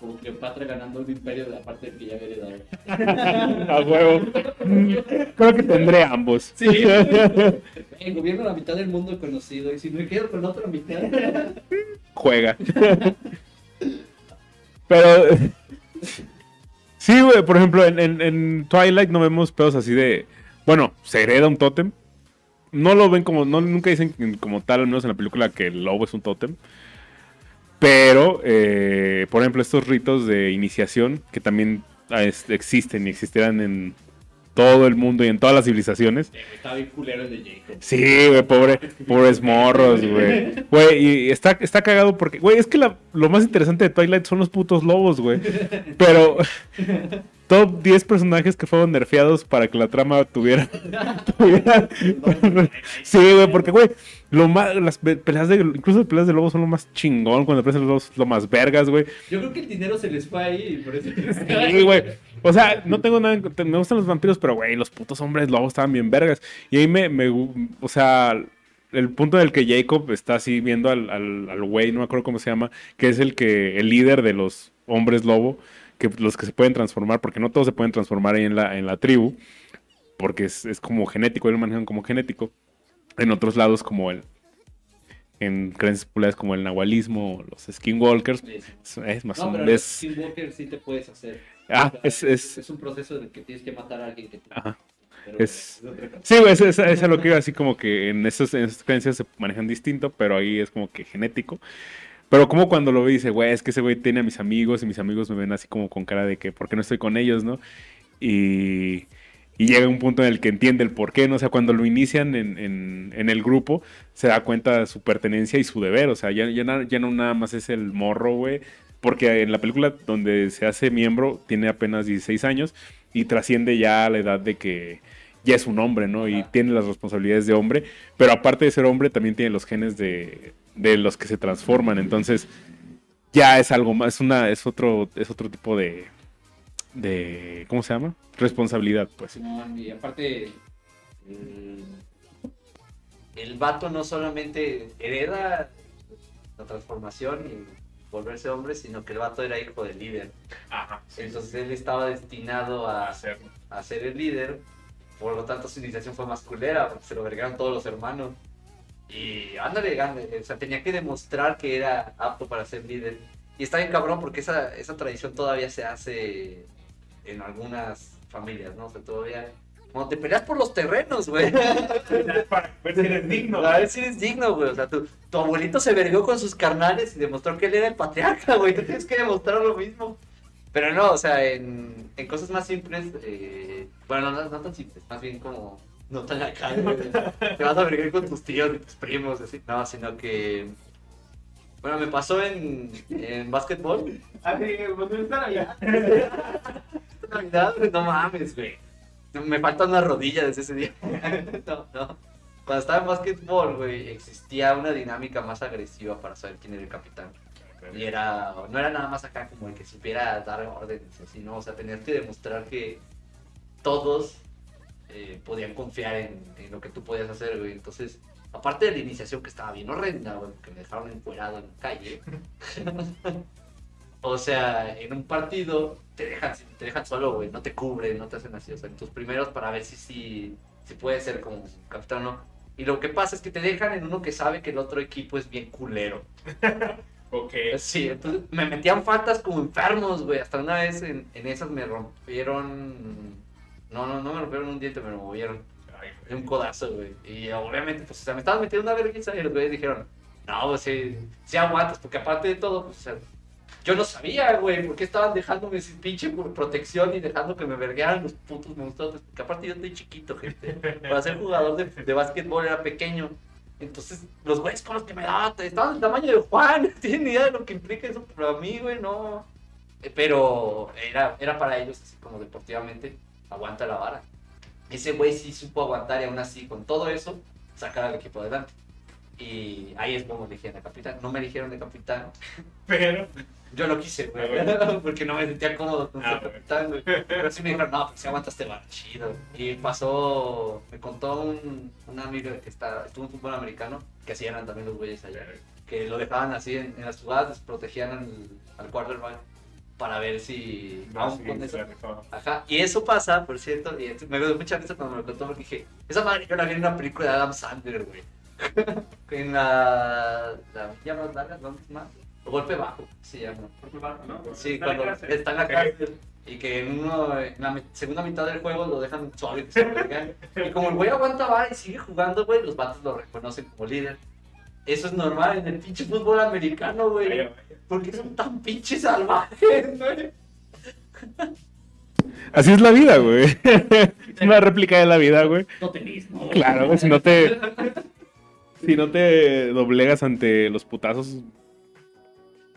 Como Cleopatra ganando un imperio de la parte que ya había heredado. A huevo. Creo que tendré ambos. Sí. Eh, gobierno la mitad del mundo conocido. Y si me quedo con la otra mitad. Juega. Pero. [laughs] Sí, güey, por ejemplo, en, Twilight no vemos pedos así de. Bueno, se hereda un tótem. No lo ven como. No, nunca dicen como tal, al menos en la película, que el lobo es un tótem. Pero, eh, por ejemplo, estos ritos de iniciación que también ah, existen y existirán en todo el mundo y en todas las civilizaciones. Estaba bien culero el de Jacob. Sí, güey, pobre, pobres morros, güey. Güey, y está, está cagado porque, güey, es que la- lo más interesante de Twilight son los putos lobos, güey. Pero top 10 personajes que fueron nerfeados para que la trama tuviera... [laughs] tuviera- [laughs] sí, güey, porque, güey, lo más, las pe- peleas de, incluso las peleas de lobos son lo más chingón, cuando aparecen los lobos, lo más vergas, güey. Yo creo que el dinero se les fue ahí y por eso. Sí, güey. O sea, no tengo nada Me gustan los vampiros, pero, güey, los putos hombres lobos estaban bien vergas. Y ahí me, me o sea, el punto en el que Jacob está así viendo al, al, al güey, no me acuerdo cómo se llama, que es el que, el líder de los hombres lobo, que los que se pueden transformar, porque no todos se pueden transformar ahí en la, en la tribu, porque es, es como genético, ellos lo manejan como genético. En otros lados, como el, en creencias populares como el nahualismo, los skinwalkers, es, es más o No, pero menos. los es- Skinwalker sí te puedes hacer. Ah, O sea, es- es- es un proceso de que tienes que matar a alguien que te. Ajá. Es- cosa. Sí, es, es, es lo que iba, así como que en esas, en esas creencias se manejan distinto, pero ahí es como que genético. Pero como cuando lo ve y dice, güey, es que ese güey tiene a mis amigos y mis amigos me ven así como con cara de que, ¿por qué no estoy con ellos, no? Y, y llega un punto en el que entiende el por qué, ¿no? O sea, cuando lo inician en, en, en el grupo, se da cuenta de su pertenencia y su deber, o sea, ya, ya, na- ya no nada más es el morro, güey, porque en la película donde se hace miembro tiene apenas 16 años y trasciende ya a la edad de que ya es un hombre, ¿no? Y tiene las responsabilidades de hombre, pero aparte de ser hombre también tiene los genes de, de los que se transforman, entonces ya es algo más, es una, es otro, es otro tipo de, de, ¿cómo se llama? Responsabilidad, pues. Y aparte. mm, El vato no solamente hereda la transformación y volverse hombre, sino que el vato era hijo del líder. Ajá, Entonces él estaba destinado a, hacerlo. a ser el líder, por lo tanto su iniciación fue más culera, porque se lo vergaron todos los hermanos. Y ándale, ándale, o sea, tenía que demostrar que era apto para ser líder. Y está bien cabrón porque esa, esa tradición todavía se hace en algunas familias, ¿no? O sea, todavía... Cuando te peleas por los terrenos, güey. [laughs] Para ver si eres [laughs] digno. A ver si eres digno, güey. O sea, tu, tu abuelito se vergó con sus carnales y demostró que él era el patriarca, güey. Tú tienes que demostrar lo mismo. Pero no, o sea, en, en cosas más simples, eh, bueno, no, no tan simples, más bien como no tan acá, güey. Te vas a vergar con tus tíos y tus primos, así. No, sino que. Bueno, me pasó en, en básquetbol. Pues no están allá. [laughs] Navidad, güey, no mames, güey. Me faltan una rodilla desde ese día. [laughs] no, no. Cuando estaba en básquetbol, güey, existía una dinámica más agresiva para saber quién era el capitán. Y era, no era nada más acá como el que supiera dar órdenes, así, ¿no? O sea, tenías que demostrar que todos eh, podían confiar en, en lo que tú podías hacer, güey. Entonces, aparte de la iniciación que estaba bien horrenda, güey, porque me dejaron encuerado en la calle. [laughs] o sea, en un partido te dejan, te dejan solo, güey, no te cubren, no te hacen así. O sea, en tus primeros para ver si, si, si puedes ser como capitán o no. Y lo que pasa es que te dejan en uno que sabe que el otro equipo es bien culero. [laughs] Ok. Sí, entonces me metían faltas como enfermos, güey. Hasta una vez en, en esas me rompieron. No, no, no me rompieron un diente, me lo movieron. De un codazo, güey. Y obviamente, pues, o sea, me estaban metiendo una vergüenza y los güeyes dijeron, no, pues sí, sí aguantas, porque aparte de todo, pues, o sea, yo no sabía, güey, por qué estaban dejándome sin pinche protección y dejando que me verguearan los putos monstruos. Porque aparte yo estoy chiquito, gente. Para ser jugador de, de básquetbol era pequeño. Entonces, los güeyes con los que me daban estaban del tamaño de Juan. [laughs] No tienen ni idea de lo que implica eso para mí, güey, no. Pero era, era para ellos, así como deportivamente, aguanta la vara. Ese güey sí supo aguantar y aún así, con todo eso, sacar al equipo adelante. Y ahí es como eligieron de capitán. No me eligieron de capitán. [laughs] Pero. Yo lo quise, güey. [laughs] Porque no me sentía cómodo con Ah, capitán, güey. Pero sí me dijeron, no, pues si aguantaste va, chido. Y pasó, me contó un, una amiga que está, estuvo en fútbol americano, que así eran también los güeyes allá. que lo dejaban así en, en las jugadas, protegían al, al quarterback para ver si No, aún sí, con se eso- la rifaba. Ajá, y eso pasa, por cierto, y me dio mucha risa cuando me lo contó porque dije, esa madre yo la vi en una película de Adam Sandler, güey. [laughs] en la... la ¿Ya más larga? ¿Dónde es más? Golpe Bajo, se llama. Sí, Está en la cuando cárcel. está en la cárcel y que en, uno, en la segunda mitad del juego lo dejan suave. Y como el güey aguanta va y sigue jugando, güey, los vatos lo reconocen como líder. Eso es normal en el pinche fútbol americano, güey. Porque son tan pinches salvajes, güey. Así es la vida, güey. Es [laughs] una réplica de la vida, güey. Totelismo. Claro, güey, si no te. Si no te doblegas ante los putazos.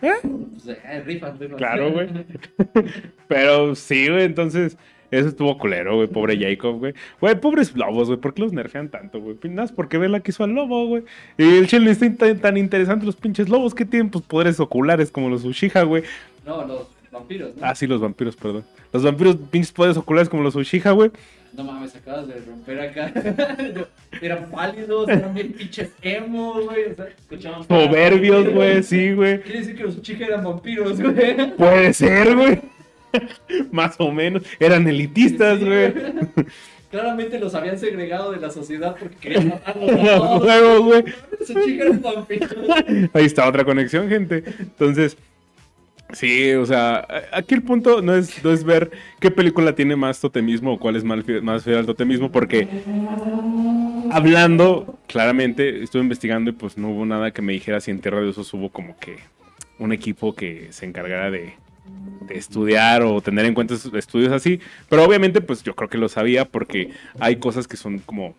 Pues, eh, rifas, rifas. Claro, güey. [laughs] Pero sí, güey, entonces. Eso estuvo culero, güey. Pobre Jacob, güey. Güey, pobres lobos, güey. ¿Por qué los nerfean tanto, güey? Pues Nada porque Vela quiso al lobo, güey. Y el chile está tan, tan interesante los pinches lobos que tienen pues poderes oculares como los Uchiha, güey. No, los vampiros, ¿no? Ah, sí, los vampiros, perdón. Los vampiros, pinches poderes oculares como los Uchiha, güey. No mames, acabas de romper acá. [laughs] eran pálidos, eran bien pinches emo, güey. O sea, Escuchamos. Soberbios, güey, sí, güey. quiere decir que los chicas eran vampiros, güey. Puede ser, güey. [laughs] Más o menos. Eran elitistas, Sí, güey. [laughs] Claramente los habían segregado de la sociedad porque querían [laughs] matarlos a todos. güey. Ahí está otra conexión, gente. Entonces, sí, o sea, aquí el punto no es, no es ver qué película tiene más totemismo o cuál es más fiel, más fiel al totemismo, porque hablando, claramente, estuve investigando y pues no hubo nada que me dijera si en Tierra de Osos hubo como que un equipo que se encargara de, de estudiar o tener en cuenta estudios así. Pero obviamente, pues yo creo que lo sabía porque hay cosas que son como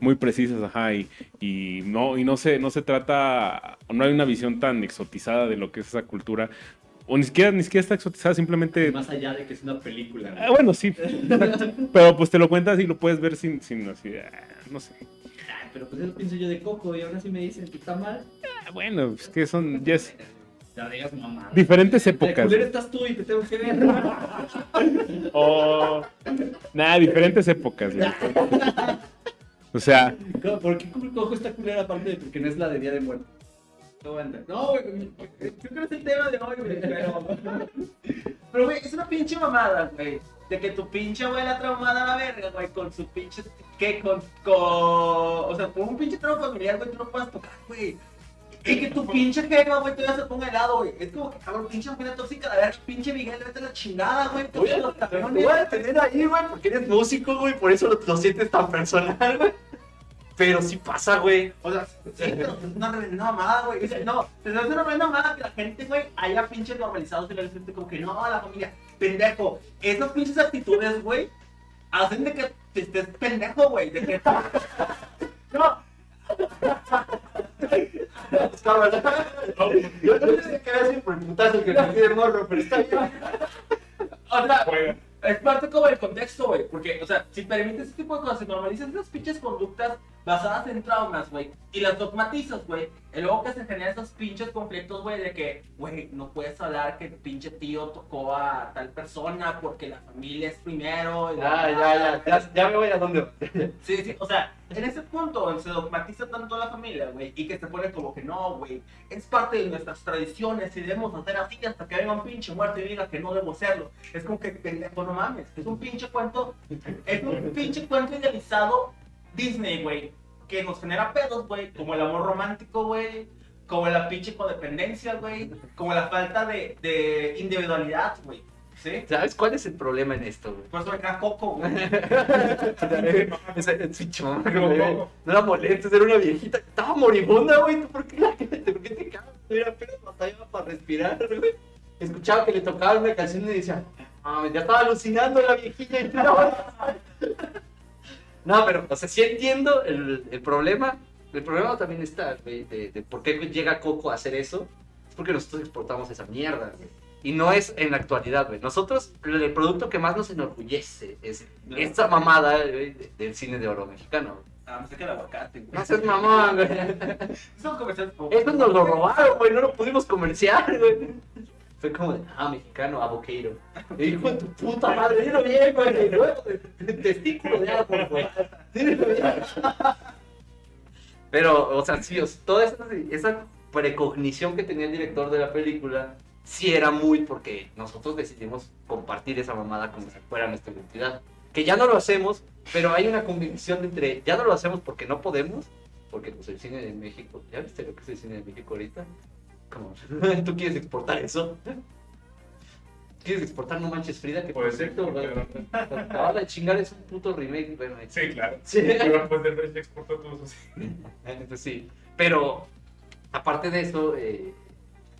Muy precisas, ajá, y, y no, y no se, no se trata, no hay una visión tan exotizada de lo que es esa cultura, o ni siquiera, ni siquiera está exotizada, simplemente, Más allá de que es una película. Ah, bueno, sí, [laughs] pero pues te lo cuentas y lo puedes ver sin, sin así, ah, no sé, pero pues eso pienso yo de Coco y aún así me dicen que está mal. Ah, bueno, es que son, ya es Digas mamá. diferentes De épocas, culero estás tú y te tengo que ver. [laughs] o, nada, diferentes épocas, güey. o sea, ¿Por qué Coco está culera aparte de porque no es la de Día de Muertos? No, güey, Yo creo que es el tema de hoy, güey, pero... [laughs] Pero, güey, es una pinche mamada, güey. De que tu pinche abuela traumada a la verga, güey, con su pinche... ¿Qué? Con... con... O sea, con un pinche trauma familiar, güey, tú no puedes tocar, güey. Y que tu pinche jefa, güey, todavía se ponga helado, güey. Es como que, cabrón, pinche familia tóxica, a ver, pinche Miguel, vete a la chingada, güey. Voy a, Los te voy a tener ahí, güey, porque eres músico, güey, por eso lo, lo sientes tan personal, güey. Pero sí pasa, güey. O sea, sí, pero es una reverenda mamada, güey. No, pero es una reverenda mamada que la gente, güey, haya pinches normalizados y la gente como que no, la familia, pendejo. Esas pinches actitudes, güey, hacen de que te estés pendejo, güey. De que. [laughs] No. Yo no sé qué hacer por el putazo que me pide el morro, pero está bien. O sea, es parte como del contexto, güey. Porque, o sea, si permites ese tipo de cosas, si normalizas esas pinches conductas basadas en traumas, güey, y las dogmatizas, güey, y luego que se generan esos pinches conflictos, güey, de que, güey, no puedes hablar que el pinche tío tocó a tal persona porque la familia es primero. y Ya, ya, ya, ya, ya me voy a donde. Sí, sí, o sea, en ese punto se dogmatiza tanto la familia, güey, y que se pone como que no, güey, es parte de nuestras tradiciones y debemos hacer así hasta que venga un pinche muerto y diga que no debo serlo. Es como que, pendejo, no mames, es un pinche cuento, es un pinche cuento idealizado Disney, güey, que nos genera pedos, güey, como el amor romántico, güey, como la pinche codependencia, güey, como la falta de, de individualidad, güey, ¿sí? ¿Sabes cuál es el problema en esto, güey? Por eso queda coco, güey. [laughs] No la molestes, era una viejita. Estaba moribunda, güey. ¿Tú por qué, la, por qué te cagas? Era apenas batallaba para respirar, güey. Escuchaba que le tocaban una canción y decía, ah, ya estaba alucinando la viejilla. Y no, no, pero, o sea, sí entiendo el, el problema. El problema también está, güey, de, de por qué llega Coco a hacer eso. Es porque nosotros exportamos esa mierda, güey. Y no es en la actualidad, güey. Nosotros, el, producto que más nos enorgullece es No. esta mamada güey, de- del cine de oro mexicano. Ah, me saca el aguacate, güey. No seas mamón, güey. [laughs] Eso nos lo robaron, güey. No lo pudimos comerciar, güey. Fue como de, ah, mexicano, avocado. Y hijo de tu puta madre, dilo bien, güey. Testículo de árbol, güey. Dilo bien. Pero, o sea, sí, toda esa, esa precognición que tenía el director de la película sí era muy porque nosotros decidimos compartir esa mamada como si fuera nuestra identidad. Que ya no lo hacemos, pero hay una convicción entre ya no lo hacemos porque no podemos, porque pues el cine de México, ¿ya viste lo que es el cine de México ahorita? Como, [laughs] ¿Tú quieres exportar eso? ¿Quieres exportar No Manches Frida? Que Puede por ser, ahora la chingada es un puto remake, bueno, Sí, claro. Sí. Pero pues del resto exportó todo eso. [laughs] Entonces sí, pero aparte de eso, eh,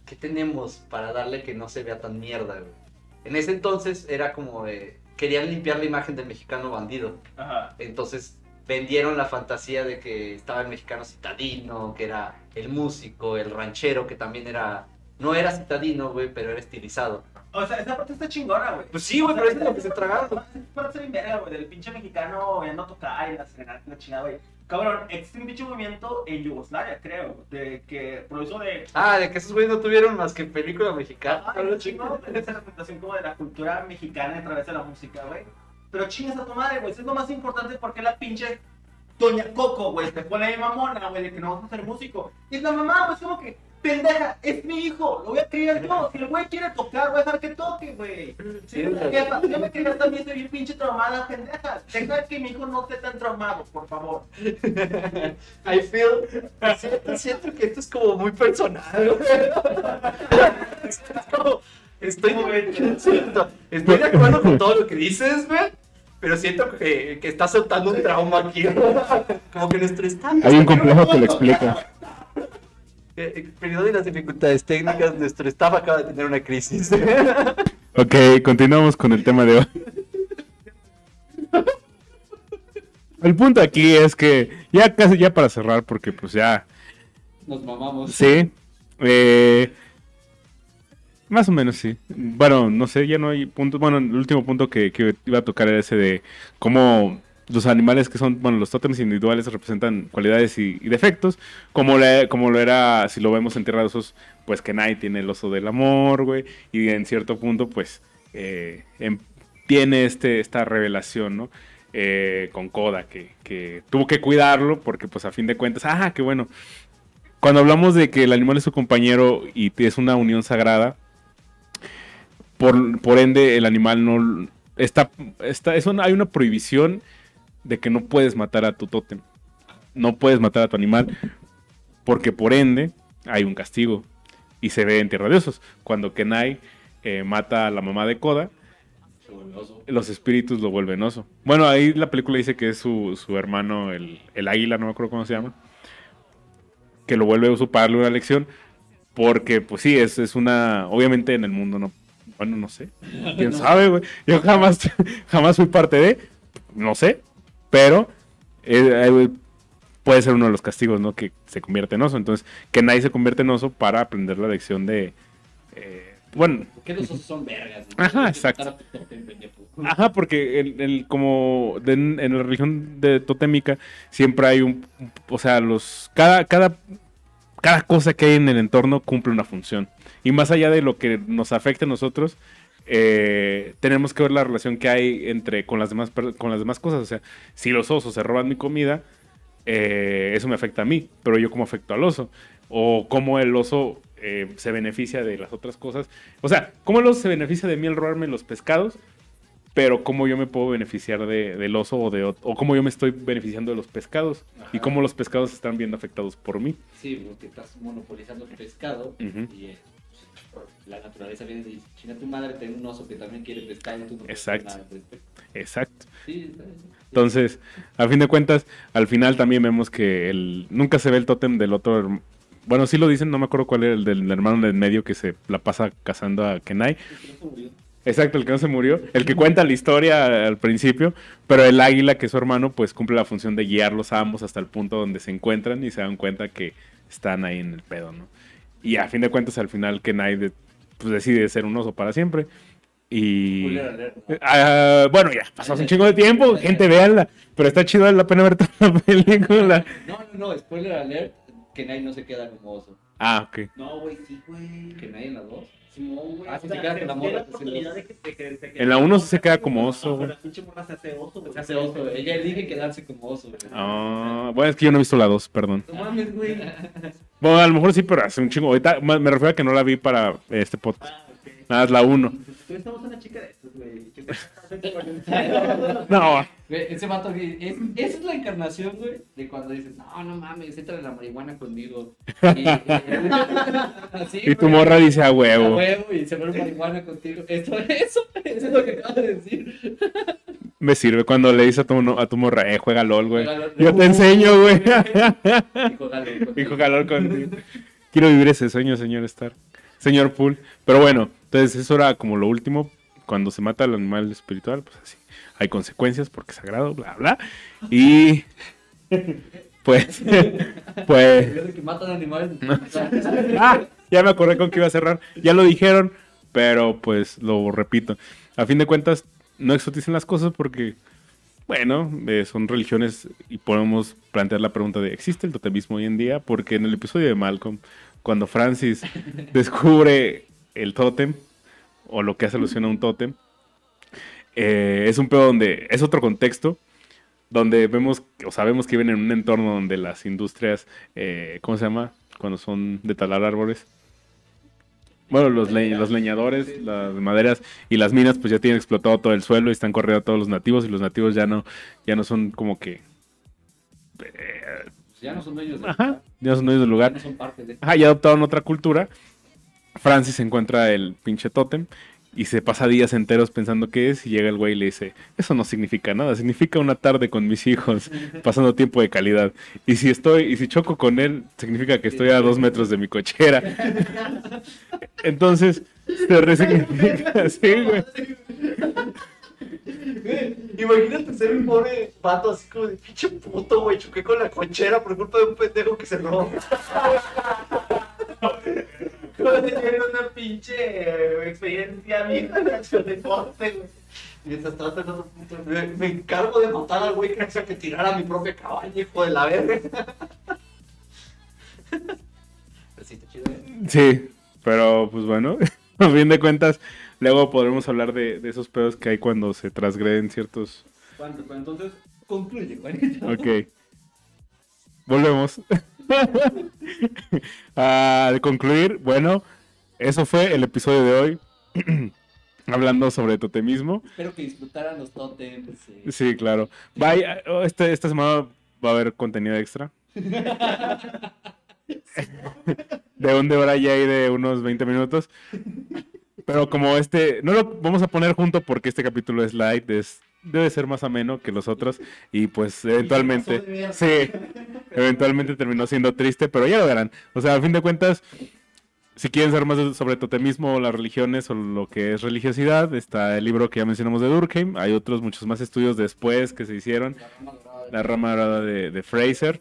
¿qué tenemos para darle que no se vea tan mierda, güey? En ese entonces era como de, querían limpiar la imagen del mexicano bandido. Ajá. Entonces vendieron la fantasía de que estaba el mexicano citadino, que era el músico, el ranchero, que también era, no era citadino, güey, pero era estilizado. O sea, esa parte está chingona, güey. Pues sí, güey, pero es lo que se tragaron. Para ser verga, güey, del pinche mexicano yendo a tocar y la serenata la chingada, güey. Cabrón, existe un pinche movimiento en Yugoslavia, creo, de que, por eso de... Ah, de que esos güeyes no tuvieron más que película mexicana. Ay, un chingo de esa representación como de la cultura mexicana a través de la música, güey. Pero chingas a tu madre, güey. Eso es lo más importante porque la pinche Doña Coco, güey, te pone ahí mamona, güey, de que no vas a ser músico. Y es la mamá, güey, es como que, pendeja, es mi hijo, lo voy a criar yo. Si el güey quiere tocar, voy a dejar que toque, güey. Sí, jefa, yo me crié también, estoy bien pinche traumada, pendeja. Deja que mi hijo no esté tan traumado, por favor. [laughs] I feel, siento, siento que esto es como muy personal. güey. [laughs] Es como- estoy, siento- estoy de acuerdo con todo lo que dices, güey. Pero siento que, que está soltando un trauma aquí. Como que nuestro estado. Hay un complejo que lo explica. Eh, Periodo y las dificultades técnicas, nuestro staff acaba de tener una crisis. [laughs] Ok, continuamos con el tema de hoy. El punto aquí es que ya casi ya para cerrar, porque pues ya Nos mamamos. Sí. eh, más o menos sí. Bueno, no sé, ya no hay puntos. Bueno, el último punto que, que iba a tocar era ese de cómo los animales que son, bueno, los tótems individuales representan cualidades y, y defectos. Como, le- como lo era, si lo vemos en Tierra de Osos, pues que Nai tiene el oso del amor, güey. Y en cierto punto, pues, eh, em- tiene este, esta revelación, ¿no? Eh, con Koda, que, que tuvo que cuidarlo porque, pues, a fin de cuentas, ah, qué bueno cuando hablamos de que el animal es su compañero y es una unión sagrada, por, por ende el animal no está, está es una- hay una prohibición de que no puedes matar a tu tótem. No puedes matar a tu animal porque por ende hay un castigo y se ve en Tierra de Osos. Cuando Kenai eh, mata a la mamá de Koda, los espíritus lo vuelven oso. Bueno, ahí la película dice que es su, su hermano, el, el águila, no me acuerdo cómo se llama que lo vuelve oso para darle una lección. Porque, pues sí, es, es una. Obviamente en el mundo no. Bueno, no sé. [laughs] Quién sabe, güey. Yo jamás, [laughs] jamás fui parte de. No sé. Pero eh, eh, puede ser uno de los castigos, ¿no? Que se convierte en oso. Entonces, que nadie se convierte en oso para aprender la lección de. eh, bueno, Porque los osos son vergas. Ajá, exacto. [laughs] Ajá, porque el, el- como de- en la religión de totémica siempre hay un, o sea, los cada cada cada cosa que hay en el entorno cumple una función. Y más allá de lo que nos afecte a nosotros eh, tenemos que ver la relación que hay entre con las demás con las demás cosas, o sea, si los osos se roban mi comida eh, eso me afecta a mí, pero yo como afecto al oso. O cómo el oso eh, se beneficia de las otras cosas, o sea, cómo el oso se beneficia de mí al robarme los pescados pero cómo yo me puedo beneficiar de- del oso o, de, o cómo yo me estoy beneficiando de los pescados y cómo los pescados están viendo afectados por mí. Sí, porque estás monopolizando el pescado y eh, la naturaleza viene y dice, chinga tu madre, tengo un oso que también quiere pescado y tú no Exacto. nada al respecto". Exacto. Sí, está bien. Entonces, a fin de cuentas, al final también vemos que el, nunca se ve el tótem del otro. Bueno, sí lo dicen, no me acuerdo cuál era el del hermano del medio que se la pasa cazando a Kenai. Exacto, el que no se murió. El que cuenta la historia al principio, pero el águila, que es su hermano, pues cumple la función de guiarlos a ambos hasta el punto donde se encuentran y se dan cuenta que están ahí en el pedo, ¿no? Y a fin de cuentas, al final, Kenai de- pues, decide ser un oso para siempre. Y. Ah, bueno, ya hace un chingo de tiempo, gente, véanla. Pero está chido, la pena ver toda la película. No, no, no, spoiler alert, que Nai no se queda como oso. Ah, ok. No, güey, sí, güey. Que en la dos. Güey. Ah, sí te quedas con la morra, En la uno sí se queda como oso, No, güey. la pinche morra se hace oso, güey. Se hace oso, güey. Ella elige quedarse como oso, güey. Ah, bueno, es que yo no he visto la 2, perdón. No mames, güey. [laughs] Bueno, a lo mejor sí, pero hace un chingo. Ahorita me refiero a que no la vi para este podcast. Ah. Nada, es la 1. Tú estamos una chica de güey. [laughs] No, Güey, ese vato, güey, es, esa es la encarnación, güey, de cuando dices, no, no mames, entra la marihuana conmigo. Y, [laughs] así, y tu güey, morra dice a a huevo. huevo, y se vuelve marihuana contigo. Esto, [laughs] eso, eso es lo que acabas de decir. Me sirve cuando le dice a tu, a tu morra, eh, juega LOL, güey. Juega LOL. Yo te enseño, güey. Y juega loco. y juega LOL contigo. Quiero vivir ese sueño, señor Star. Señor Pool. Pero bueno, entonces eso era como lo último. Cuando se mata al animal espiritual, pues así. Hay consecuencias porque es sagrado, bla, bla. Y. Pues. [laughs] Pues. Yo de que matan animales. [laughs] Ah, ya me acordé con que iba a cerrar. Ya lo dijeron, pero pues lo repito. A fin de cuentas, no exoticen las cosas porque, bueno, eh, son religiones y podemos plantear la pregunta de, ¿existe el totemismo hoy en día? Porque en el episodio de Malcolm, cuando Francis descubre el tótem, o lo que hace alusión a un tótem, eh, es un pedo donde es otro contexto, donde vemos, o sabemos que viven en un entorno donde las industrias, eh, ¿cómo se llama? Cuando son de talar árboles. Bueno, los, le- los leñadores, las maderas y las minas pues ya tienen explotado todo el suelo y están corriendo a todos los nativos y los nativos ya no, ya no son como que... eh, Ya no son dueños de ajá, ya no son dueños del Ya lugar. no son parte de. Ajá, ya adoptaron otra cultura. Francis encuentra el pinche tótem y se pasa días enteros pensando qué es y llega el güey y le dice, eso no significa nada, significa una tarde con mis hijos, [laughs] pasando tiempo de calidad. Y si estoy, y si choco con él, significa que estoy a dos metros de mi cochera. [laughs] Entonces, se resignifica, [laughs] sí, güey. Imagínate ser un pobre pato así como de pinche puto, güey. Choqué con la conchera por culpa de un pendejo que se robó. Como teniendo una pinche eh, experiencia mía de acción de deporte, güey. Mientras puto, me, me encargo de matar al güey que hacía que tirara mi propia cabaña, hijo de la verga. Sí, ¿eh? Sí, pero pues bueno, [laughs] a fin de cuentas, luego podremos hablar de, de esos pedos que hay cuando se transgreden ciertos... ¿Cuánto? Pero entonces, concluye, Juanito. Ok. Volvemos. [laughs] [laughs] Al concluir, bueno, eso fue el episodio de hoy. [clears throat] Hablando sobre totemismo. Espero que disfrutaran los tótems. eh. Sí, claro. Vaya, este, esta semana va a haber contenido extra. [laughs] de un de hora ya y de unos 20 minutos. Pero como este, no lo vamos a poner junto porque este capítulo es light, es, debe ser más ameno que los otros. Y pues eventualmente, sí, eventualmente terminó siendo triste, pero ya lo verán. O sea, a fin de cuentas, si quieren saber más sobre totemismo, las religiones o lo que es religiosidad, está el libro que ya mencionamos de Durkheim. Hay otros muchos más estudios después que se hicieron. La rama dorada de- Fraser.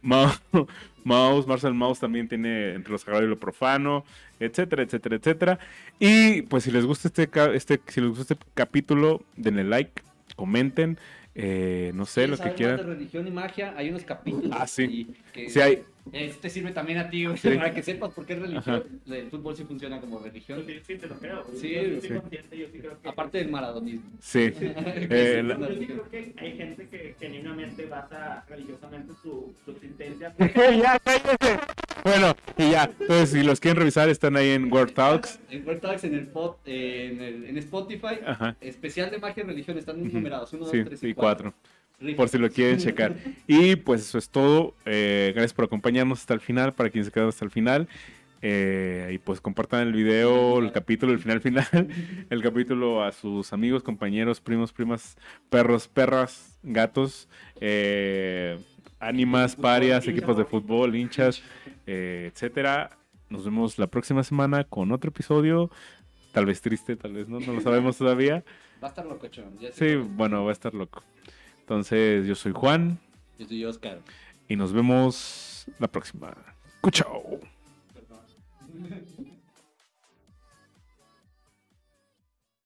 Maus, [laughs] Marcel Maus también tiene entre lo sagrado y lo profano, etcétera, etcétera, etcétera. Y pues si les gusta este, este, si les gusta este capítulo, denle like, comenten, eh, no sé, ¿Quieres lo que quieran. de religión y magia, hay unos capítulos. Ah, sí. que Sí hay, Este sirve también a ti, güey, Sí. para que sepas por qué es religión. Ajá. El fútbol sí funciona como religión. Sí, sí, te lo creo. güey. Sí, yo sí consciente, yo sí creo que... Aparte del maradonismo. sí. [laughs] Eh, la- Yo sí creo que hay gente que genuinamente basa religiosamente su, su existencia. [laughs] ya, cállese. Bueno, y ya. Entonces, si los quieren revisar, están ahí en Word Talks. En Word Talks, en, el pod- eh, en, el- en Spotify, Ajá. especial de magia y religión, están Ujú. numerados. 1, 2, Sí, 3 y y 4. Por si lo quieren [laughs] checar. Y pues eso es todo. Eh, gracias por acompañarnos hasta el final, para quienes se quedaron hasta el final. Eh, y pues compartan el video, el capítulo, el final final, [laughs] el capítulo a sus amigos, compañeros, primos, primas, perros, perras, gatos, eh, ánimas, parias, equipos de fútbol, hinchas, eh, etcétera. Nos vemos la próxima semana con otro episodio. Tal vez triste, tal vez no, no lo sabemos todavía. Va a estar locochón. Ya sé Sí, bueno, va a estar loco. Entonces, yo soy Juan Yo soy Oscar. y nos vemos la próxima. Cuchao.